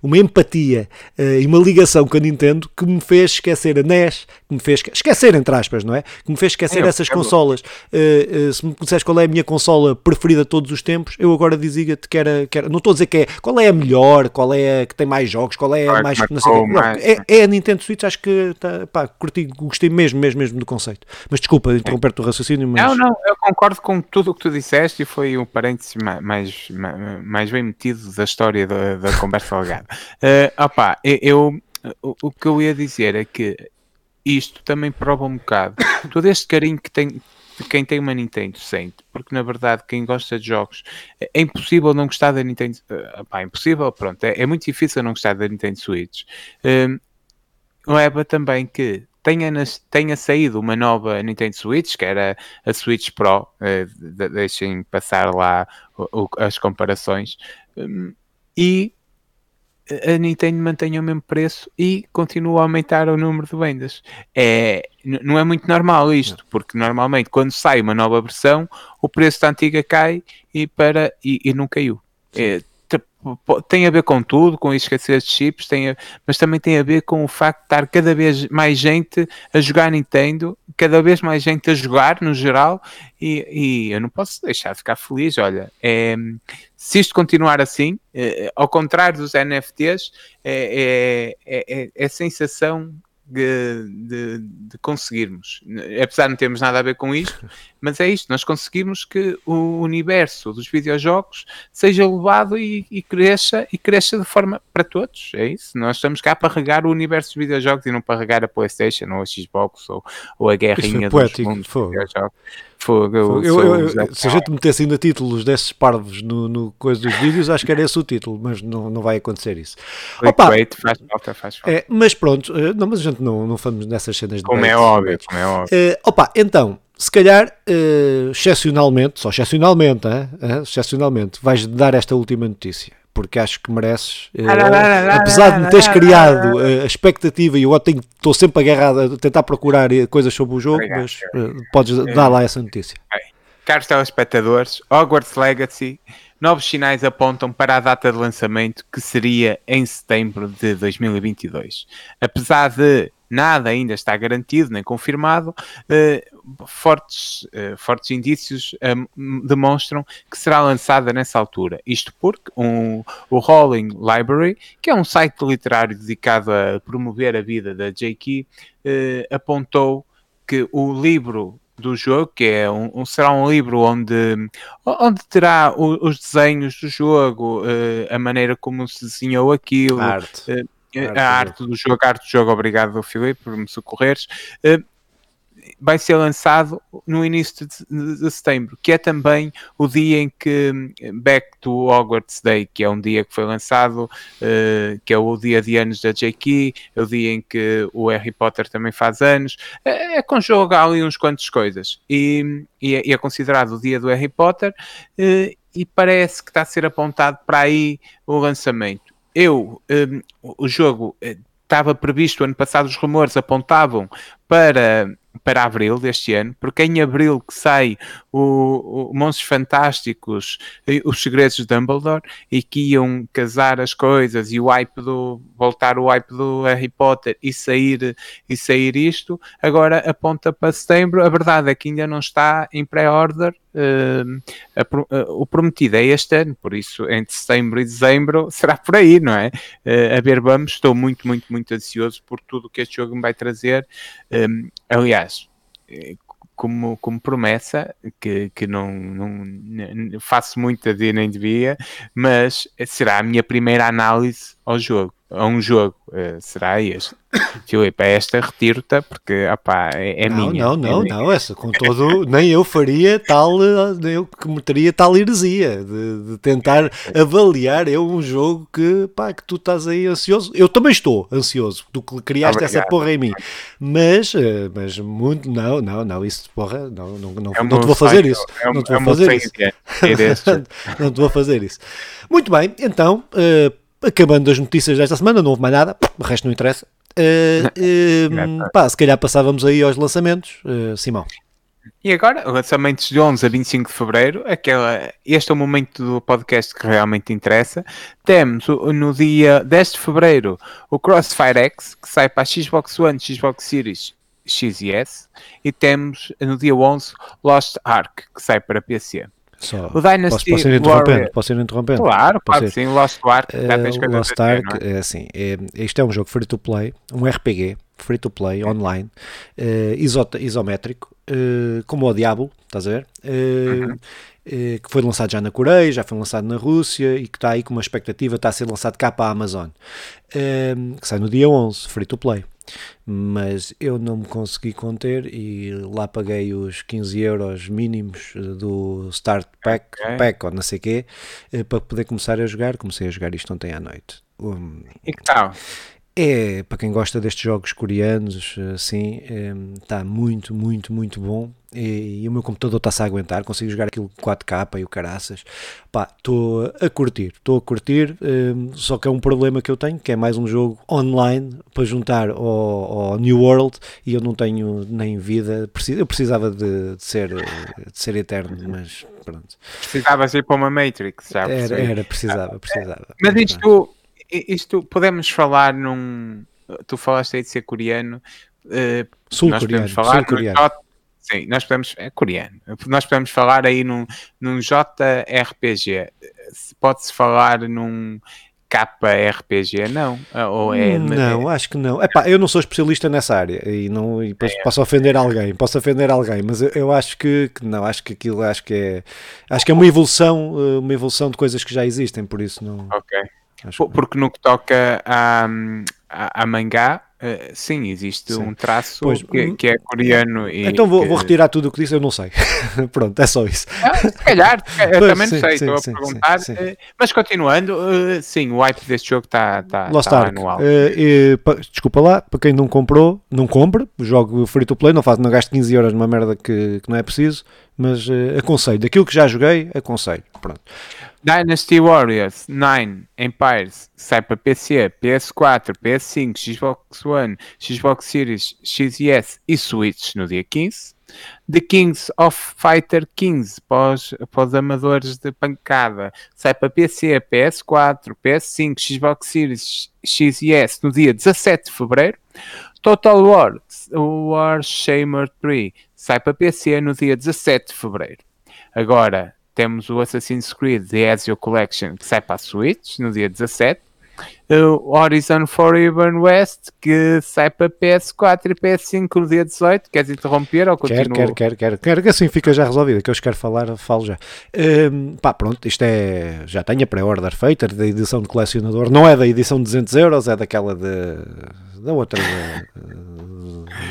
uma empatia uh, e uma ligação com a Nintendo que me fez esquecer a NES, que me fez esquecer, entre aspas, não é? Que me fez esquecer é, essas consolas. Uh, se me disseres qual é a minha consola preferida de todos os tempos, eu agora dizia-te que era, que era. Não estou a dizer que é qual é a melhor, qual é a que tem mais jogos, qual é a mais não sei é, é, a Nintendo Switch, acho que tá, pá, curti, gostei mesmo, mesmo, mesmo do conceito. Mas desculpa interromper-te o raciocínio. Mas... Não, não, eu concordo com tudo o que tu disseste e foi um parênteses mais, mais, mais bem metido da história da, da conversa legada. Uh, opa, eu, o, o que eu ia dizer é que isto também prova um bocado todo este carinho que tem quem tem uma Nintendo sente, porque na verdade quem gosta de jogos é, é impossível não gostar da Nintendo. Uh, pá, é impossível, pronto, é, é, muito difícil não gostar da Nintendo Switch. Leva também que tenha, tenha saído uma nova Nintendo Switch, que era a Switch Pro, uh, deixem passar lá o, o, as comparações, um, e a Nintendo mantenha o mesmo preço e continua a aumentar o número de vendas. É, não é muito normal isto, porque normalmente quando sai uma nova versão, o preço da antiga cai e, para, e, e não caiu. É, tem a ver com tudo, com esquecer de chips, tem a, mas também tem a ver com o facto de estar cada vez mais gente a jogar Nintendo, cada vez mais gente a jogar no geral, e, e eu não posso deixar de ficar feliz. Olha, é, se isto continuar assim, é, ao contrário dos NFTs, é, é, é, é sensação de, de, de, conseguirmos. Apesar de não termos nada a ver com isto, mas é isto: nós conseguimos que o universo dos videojogos seja elevado e, e, cresça e cresça de forma para todos. É isso. Nós estamos cá para regar o universo dos videojogos e não para regar a PlayStation ou a Xbox ou, ou a guerrinha dos poético, mundos dos videojogos. Fogo, eu, eu, eu, se a gente metesse ainda títulos desses parvos no, no coisa dos vídeos, acho que era esse o título, mas não, não vai acontecer isso. Opa, faz falta, faz falta. É, mas pronto, eh, não, mas a gente não, não fomos nessas cenas de Como é óbvio, como é óbvio. Uh, opa, então, se calhar, uh, excepcionalmente, só excepcionalmente, uh, excepcionalmente, vais dar esta última notícia porque acho que mereces. Uh, apesar de me teres criado uh, a expectativa e eu estou sempre agarrado a tentar procurar eh, coisas sobre o jogo, Obrigado, mas uh, podes dar lá essa notícia. Caros telespectadores, Hogwarts Legacy, novos sinais apontam para a data de lançamento que seria em setembro de 2022. Apesar de nada ainda está garantido nem confirmado, uh, fortes, uh, fortes indícios um, demonstram que será lançada nessa altura. Isto porque um, o Rolling Library, que é um site literário dedicado a promover a vida da J.K., uh, apontou que o livro do jogo, que é um, será um livro onde, onde terá os desenhos do jogo, a maneira como se desenhou aquilo, arte. Uh, a arte do jogo, a arte do jogo, obrigado Filipe por me socorreres. Uh, vai ser lançado no início de, de, setembro, que é também o dia em que Back to Hogwarts Day, que é um dia que foi lançado, uh, que é o dia de anos da J.K., é o dia em que o Harry Potter também faz anos, é, é conjuga ali uns quantos coisas, e, e, é, e, é, considerado o dia do Harry Potter, uh, e parece que está a ser apontado para aí o lançamento. Eu, um, o jogo estava previsto ano passado, os rumores apontavam para para abril deste ano, porque é em abril que sai o, o Monstros Fantásticos, os Segredos de Dumbledore, e que iam casar as coisas e o hype do voltar o hype do Harry Potter e sair e sair isto, agora aponta para setembro. A verdade é que ainda não está em pré-order. Uh, uh, o prometido é este ano, por isso entre setembro e dezembro será por aí, não é? Uh, a ver, vamos. Estou muito, muito, muito ansioso por tudo que este jogo me vai trazer. Um, aliás, como, como promessa, que, que não, não faço muito a dia nem devia, mas será a minha primeira análise ao jogo a um jogo, uh, será este. Filipe, é esta retiro-te porque opá, é, é não, minha. Não, não, é não, essa com todo, nem eu faria tal, nem eu cometeria tal heresia de, de, tentar avaliar eu um jogo que, pá, que tu estás aí ansioso. Eu também estou ansioso, tu criaste Obrigado. essa porra em mim, mas, eh, mas muito, não, não, não, isso porra, não, não, não, é não te vou fazer isso. É não te vou fazer isso. não te vou fazer isso. Muito bem, então, uh, acabando as notícias desta semana, não houve mais nada, o resto não interessa. Uh, uh, pá, se calhar passávamos aí aos lançamentos, uh, Simão. E agora, lançamentos de 11 a 25 de Fevereiro, aquela, este é o momento do podcast que realmente interessa. Temos no dia 10 de Fevereiro o Crossfire X, que sai para a Xbox One, Xbox Series X e S. E temos no dia 11 Lost Ark, que sai para PC. Só. O Dynasty posso, posso ir interrompendo? Posso ir interrompendo? Claro, ir. sim. Lost Ark. Uh, Lost Ark, é? é assim, é, isto é um jogo free to play, um RPG free to play, online, uh, isométrico, uh, como o Diablo, estás a ver? Uh, uhum. que foi lançado já na Coreia, já foi lançado na Rússia e que está aí com uma expectativa, está a ser lançado cá para a Amazon, que sai no dia 11, free to play mas eu não me consegui conter e lá paguei os 15 euros mínimos eh, do Start Pack, okay. pack ou não sei o quê, eh, para poder começar a jogar. Comecei a jogar isto ontem à noite. Um, e que tal? É, para quem gosta destes jogos coreanos, assim, está muito, muito, muito bom. E, e o meu computador está-se a aguentar, consigo jogar aquilo 4K e o caraças. Pá, estou a curtir, estou a curtir. Um, só que é um problema que eu tenho, que é mais um jogo online para juntar ao, ao New World e eu não tenho nem vida. Eu precisava de, de ser, de ser eterno, mas pronto. Precisavas ir para uma Matrix, já Era, era precisava, precisava. Mas isto isto podemos falar num. Tu falaste aí de ser coreano. Uh, Sul-coreano. Sul -coreano. Sim, nós podemos. É coreano. Nós podemos falar aí num, num JRPG. Pode-se falar num KRPG, não? Ou é, não, acho que não. Epá, eu não sou especialista nessa área e, não, e é. posso ofender alguém, posso ofender alguém, mas eu, eu acho que, que, não, acho que aquilo acho que é acho que é uma evolução, eh, uma evolução de coisas que já existem, por isso não. Ok. Porque no que toca a, a, a mangá, Uh, sim, existe sim. um traço pois, que, hum, que, é coreano. E então vou, que... vou, retirar tudo o que disse, eu não sei. Pronto, é só isso. Ah, se calhar, eu também sim, não sei, sim, estou a perguntar. Uh, mas continuando, uh, sim, o hype deste jogo está tá, tá, tá anual. E, desculpa lá, para quem não comprou, não compre, jogo free to play, não, faz, não gasto 15 euros numa merda que, que não é preciso, mas aconselho. Daquilo que já joguei, aconselho. Pronto. Dynasty Warriors 9 Empires sai para PC, PS4, PS5, Xbox One, Xbox Series, XS e Switch no dia 15. The Kings of Fighter 15 para para os amadores de pancada sai para PC, PS4, PS5, Xbox Series, XS no dia 17 de fevereiro. Total War, War Shamer 3 sai para PC no dia 17 de fevereiro. Agora, temos o Assassin's Creed The Ezio Collection que sai para a Switch no dia 17. O Horizon Forever West que sai para PS4 e PS5 no dia 18. Queres interromper ou continuo? Quero, quero, quero, quero. que assim fica já resolvido. Que eu quero falar, falo já. Um, pá, pronto, isto é. Já tenho a pré-order feita da edição de colecionador. Não é da edição de 200 euros, é daquela de. da outra. De,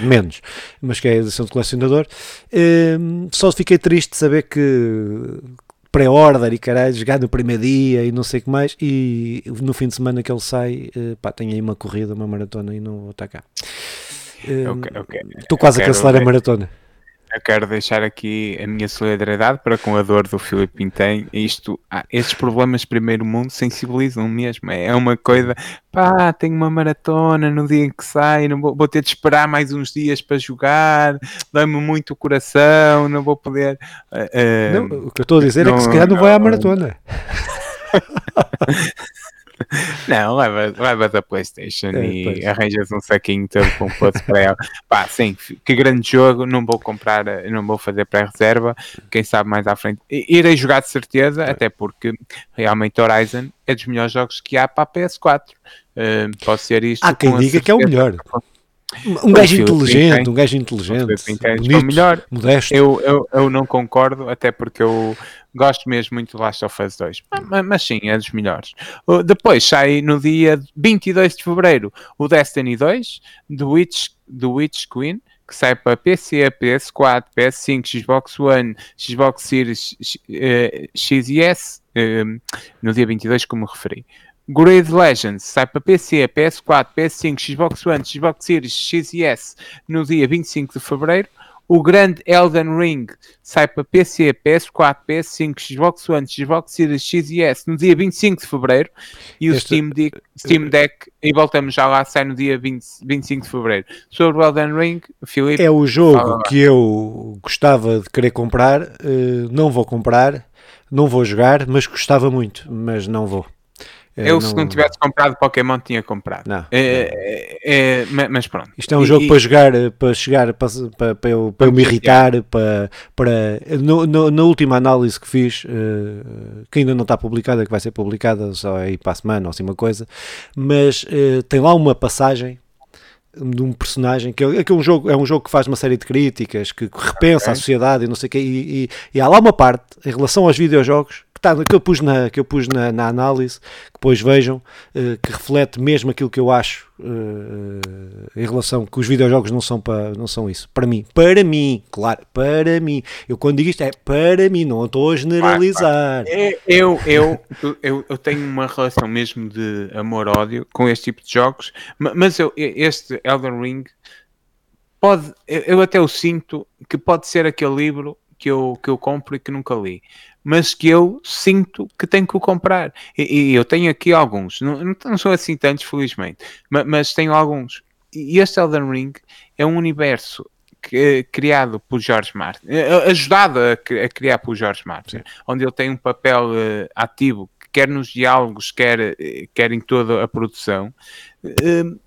menos, mas que é a edição de colecionador. Um, só fiquei triste de saber que pré-order e caralho, jogar no primeiro dia e não sei o que mais, e no fim de semana que ele sai, uh, pá, tenho aí uma corrida, uma maratona e não vou estar cá. Uh, okay, okay. Estou quase a cancelar a maratona. Eu quero deixar aqui a minha solidariedade para com a dor do Filipe Pintem. Isto, ah, estes problemas de primeiro mundo sensibilizam mesmo. É uma coisa, pá, tenho uma maratona no dia em que sai, não vou, vou ter de esperar mais uns dias para jogar, dá-me muito o coração, não vou poder. Uh, não, o que eu estou a dizer não, é que se calhar não, não vai à maratona. Não, leva, leva da Playstation é, e pois. arranjas um saquinho todo com posto para ela. Pá, sim, que grande jogo, não vou comprar, não vou fazer pré-reserva, quem sabe mais à frente. Irei jogar de certeza, é. até porque realmente Horizon é dos melhores jogos que há para a PS4. Uh, pode ser isto. Há quem diga que é o melhor. Um gajo inteligente, um gajo inteligente, bonito, melhor. modesto. Eu, eu, eu não concordo, até porque eu gosto mesmo muito do Last of Us 2. Mas, mas sim, é dos melhores. Depois sai no dia 22 de Fevereiro o Destiny 2, The Witch, The Witch Queen, que sai para PC, PS4, PS5, Xbox One, Xbox Series X e S, eh, no dia 22, como referi. Grid Legends sai para PC, PS4, PS5, Xbox One, Xbox Series X e S no dia 25 de Fevereiro. O grande Elden Ring sai para PC, PS4, PS5, Xbox One, Xbox Series X e S no dia 25 de Fevereiro. E o este... Steam, Deck, Steam Deck, e voltamos já lá, sai no dia 20, 25 de Fevereiro. Sobre o Elden Ring, Filipe. É o jogo que eu gostava de querer comprar, uh, não vou comprar, não vou jogar, mas gostava muito, mas não vou. Eu, não... se não tivesse comprado Pokémon, tinha comprado. Não. É, é, é, mas pronto. Isto é um e, jogo e... para jogar, para chegar, para, para, para, eu, para eu me irritar. Para, para, no, no, na última análise que fiz, uh, que ainda não está publicada, que vai ser publicada só aí para a semana ou assim uma coisa, mas uh, tem lá uma passagem de um personagem que é, que é um jogo é um jogo que faz uma série de críticas que repensa okay. a sociedade e não sei o que e, e, e, há lá uma parte em relação aos videojogos que, tá, que eu pus, na, que eu pus na, na análise, que depois vejam, uh, que reflete mesmo aquilo que eu acho uh, em relação que os videojogos não são, para, não são isso. Para mim, para mim, claro, para mim. Eu quando digo isto é para mim, não estou a generalizar. Eu, eu, eu, eu tenho uma relação mesmo de amor-ódio com este tipo de jogos, mas eu, este Elden Ring pode, eu até o sinto que pode ser aquele livro que eu, que eu compro e que nunca li mas que eu sinto que tenho que o comprar. E, e eu tenho aqui alguns, não, não são assim tantos, felizmente, mas, mas tenho alguns. E este Elden Ring é um universo que, criado por George Martin, ajudado a, a, criar por George Martin, Sim. onde ele tem um papel uh, ativo, quer nos diálogos, quer, quer em toda a produção. Uh,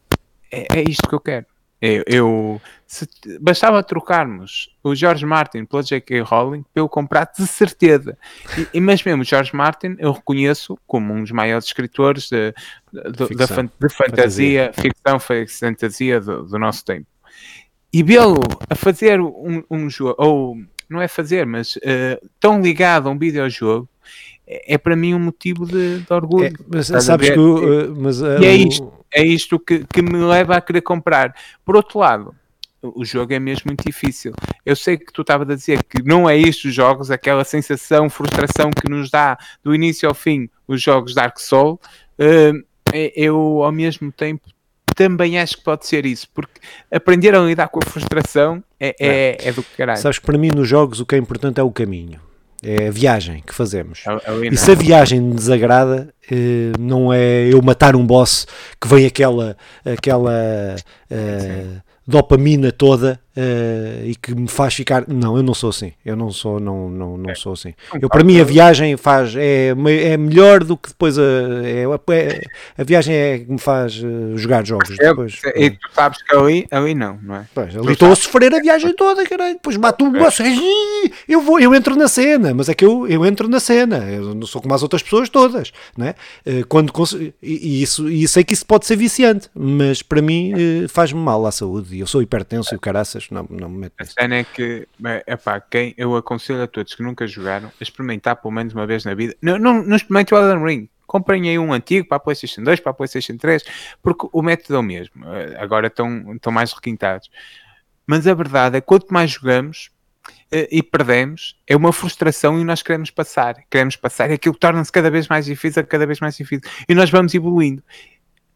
é, é isto que eu quero. Eu, eu se, bastava trocarmos o George Martin pela J.K. Rowling para eu comprar de certeza. E, e, mas mesmo o George Martin eu reconheço como um dos maiores escritores de, de, ficção, de, de fantasia, fantasia, ficção, fantasia do, do nosso tempo. E vê-lo a fazer um, um, jogo, ou não é fazer, mas uh, tão ligado a um videojogo, é, é para mim um motivo de, de orgulho. É, mas sabes que. Uh, mas, uh, e é isto é isto que, que me leva a querer comprar. Por outro lado, o jogo é mesmo muito difícil. Eu sei que tu estavas a dizer que não é isto os jogos, aquela sensação, frustração que nos dá do início ao fim os jogos Dark Souls. Uh, eu, ao mesmo tempo, também acho que pode ser isso, porque aprender a lidar com a frustração é, é, é do caralho. Sabes que para mim nos jogos o que é importante é o caminho é a viagem que fazemos. É, é e se a viagem me desagrada, eh, não é eu matar um boss que vem aquela, aquela uh, dopamina toda uh, e que me faz ficar. Não, eu não sou assim. Eu não sou, não, não, não é. sou assim. Eu, para mim, a viagem faz é, é melhor do que depois a, é, é, a viagem é que me faz uh, jogar jogos. É, depois, e tu sabes que ali, ali não, não é? Pois, ali estou a sofrer a viagem toda, caralho. Depois mato um é. eu vou, eu entro na cena, mas é que eu, eu entro na cena. Eu não sou como as outras pessoas todas, é? Uh, quando e, e isso, e sei que isso pode ser viciante, mas para mim faz-me mal à saúde. E eu sou hipertenso e o caraças não, não me meto A cena é que, epá, quem, eu aconselho a todos que nunca jogaram a experimentar pelo menos uma vez na vida. Não, não, não experimente o Elden Ring. Comprem aí um antigo para a PlayStation 2, para a PlayStation 3, porque o método é o mesmo. Eh, agora estão, estão mais requintados. Mas a verdade é que quanto mais jogamos, eh, e perdemos, é uma frustração e nós queremos passar, queremos passar e aquilo torna-se cada vez mais difícil, cada vez mais difícil e nós vamos evoluindo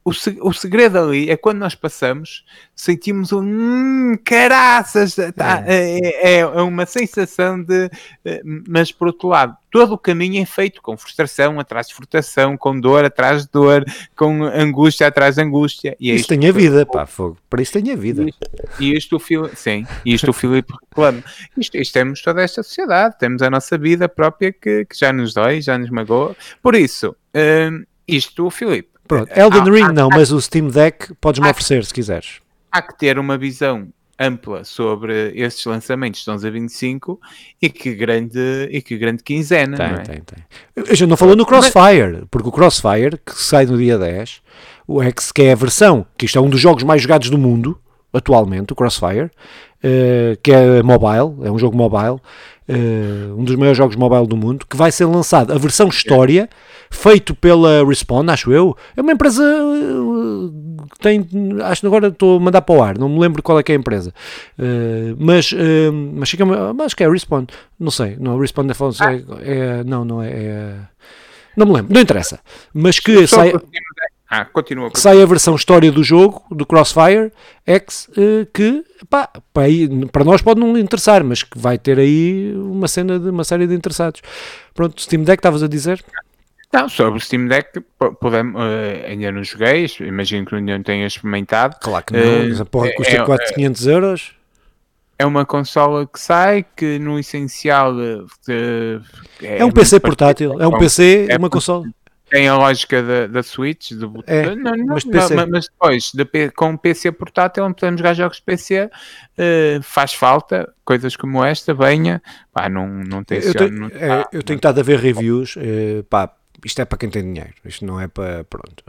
o, o segredo ali é quando nós passamos, sentimos um hum, caraças, tá, é. É, é, é, uma sensação de. Eh, mas por outro lado, todo o caminho é feito com frustração atrás de frustração, com dor atrás de dor, com angústia atrás de angústia. E é isso tem a vida, pá, fogo. Para isso tem a vida. E isto, o sim, e isto o Filipe reclama. Isto, isto temos toda esta sociedade, temos a nossa vida própria que, que já nos dói, já nos magoa. Por isso, hum, isto o Filipe Pronto, Elden há, Ring há, não, há, mas o Steam Deck podes-me oferecer se quiseres. Há que ter uma visão ampla sobre estes lançamentos estão a 25 e que grande, e que grande quinzena. Tem, é? tem, tem. Eu já não falou no Crossfire, porque o Crossfire, que sai no dia 10, o X, que é a versão, que isto é um dos jogos mais jogados do mundo, atualmente, o Crossfire, uh, que é mobile, é um jogo mobile, uh, um dos maiores jogos mobile do mundo, que vai ser lançado. A versão história, feito pela Respawn, acho eu. É uma empresa uh, que tem, acho que agora estou a mandar para o ar, não me lembro qual é que é a empresa, uh, mas, mas, fica, mas acho que é a Respawn, não sei, não, a Respawn é, é, não, não é, é, não me lembro, não interessa, mas que sai... Ah, continua. Que sai a versão história do jogo, do Crossfire X, eh, que pá, para nós pode não interessar, mas que vai ter aí uma cena de uma série de interessados. Pronto, Steam Deck, estavas a dizer? Não, sobre o Steam Deck, podemos, uh, ainda não joguei, imagino que ainda não tenha experimentado. Claro que não, uh, a porra custa é, 4, 500 euros. É uma consola que sai, que no essencial... Uh, é, é, um PC portátil, é um PC, é uma consola tem a lógica da, da Switch, do é, não, não, mas, PC... não, mas depois, de, com o PC portátil, onde podemos jogar jogos de PC, uh, faz falta coisas como esta, venha, pá, não, não tem eu, tenho, não, é, eu tenho estado a ver reviews, uh, pá, isto é para quem tem dinheiro, isto não é para, pronto,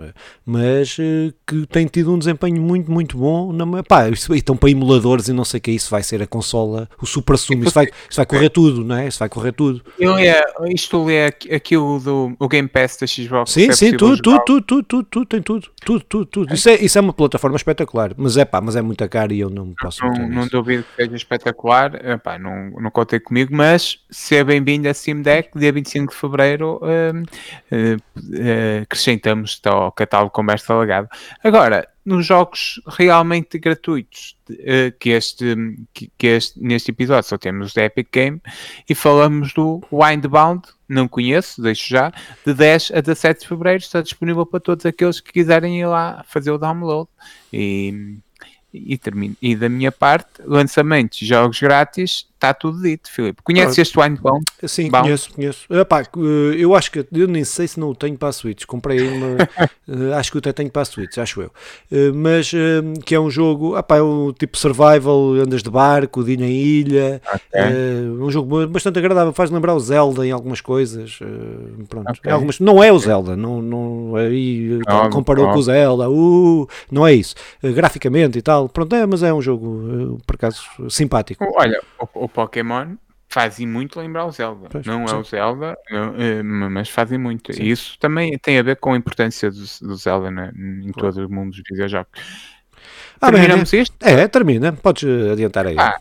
mas uh, que tem tido um desempenho muito, muito bom, na, pá, isto, estão para emuladores e não sei o que é isso, vai ser a consola, o super sumo, isso vai, isso vai correr tudo, não é? Isso vai correr tudo. Eu é, isto é aquilo do o Game Pass da Xbox. Sim, é sim, tudo, tudo, tudo, tudo, tudo, tudo, tem tudo, tudo, tudo, tudo. Isso, é, isso é uma plataforma espetacular, mas é pá, mas é muito caro e eu não posso Não, não duvido que seja espetacular, epá, não, não contei comigo, mas se é bem-vindo a Steam Deck, dia 25 de Fevereiro, hum, acrescentamos ao catálogo Conversa Alagada. Agora, nos jogos realmente gratuitos, uh, que, este, que, este, neste episódio só temos o Epic Game, e falamos do Windbound, não conheço, deixo já, de 10 a 17 de Fevereiro, está disponível para todos aqueles que quiserem ir lá fazer o download. E e, termino. e da minha parte, lançamentos, jogos grátis, está tudo dito, Filipe. Conheces ah, este Winebound? Sim, Bound? conheço, conheço. Epá, eh, eu acho que, eu nem sei se não o tenho para a Switch, comprei uma, eh, acho que até tenho para a Switch, acho eu. Eh, mas que é um jogo, epá, é um tipo survival, andas de barco, de ir na ilha, okay. um jogo bastante agradável, faz lembrar o Zelda em algumas coisas, pronto, okay. algumas, não é o Zelda, não, não, aí não, comparou não. com o Zelda, uh, não é isso, graficamente e tal, pronto, é, mas é um jogo, por acaso, simpático. Olha, o, o Pokémon fazem muito lembrar o Zelda. Pois, não sim. é o Zelda, eh, mas fazem muito. Sim. E isso também tem a ver com a importância do, do Zelda né, em todo o mundo dos videojogos. Ah, Terminamos bem, isto? É, termina. Podes adiantar aí. Ah,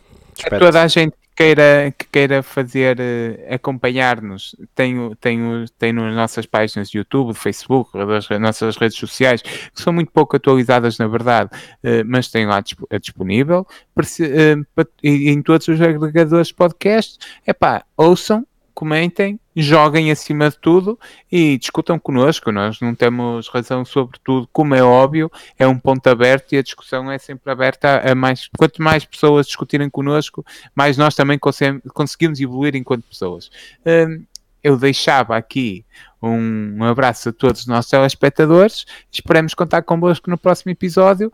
toda a gente queira, que queira fazer, uh, acompanhar-nos, tem, tem, tem nas nossas páginas de YouTube, Facebook, das nossas redes sociais, que são muito pouco atualizadas, na verdade, uh, mas tem lá é disponível. Uh, em todos os agregadores de podcast, é pá, ouçam, comentem, joguem acima de tudo e discutam connosco. Nós não temos razão sobre tudo, como é óbvio, é um ponto aberto e a discussão é sempre aberta a mais. Quanto mais pessoas discutirem connosco, mais nós também conseguimos evoluir enquanto pessoas. Hum, eu deixava aqui um abraço a todos os nossos telespectadores. Esperamos contar convosco no próximo episódio.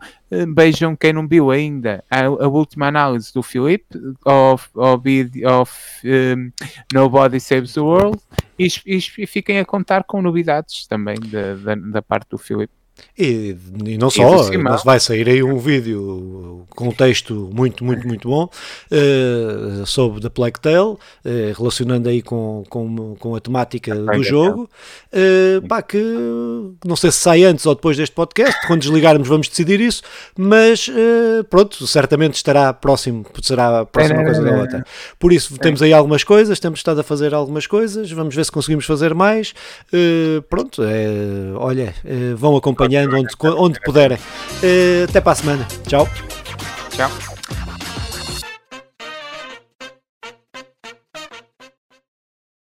Beijam quem não viu ainda a, a última análise do Filipe of, of, of um, Nobody Saves the World e, e, e, fiquem a contar com novidades também da, da, da parte do Filipe. E, e, não só, mas vai sair aí um vídeo com um texto muito, muito, muito bom uh, sobre The Plague Tale, uh, relacionando aí com, com, com a temática do jogo. Uh, pá, que não sei se sai antes ou depois deste podcast, quando desligarmos vamos decidir isso, mas pronto, certamente estará próximo, será a próxima coisa da outra. Por isso, temos aí algumas coisas, temos estado a fazer algumas coisas, vamos ver se conseguimos fazer mais. pronto, olha, vão acompanhar acompanhando onde, onde puderem. Uh, até para a semana. Tchau. Tchau.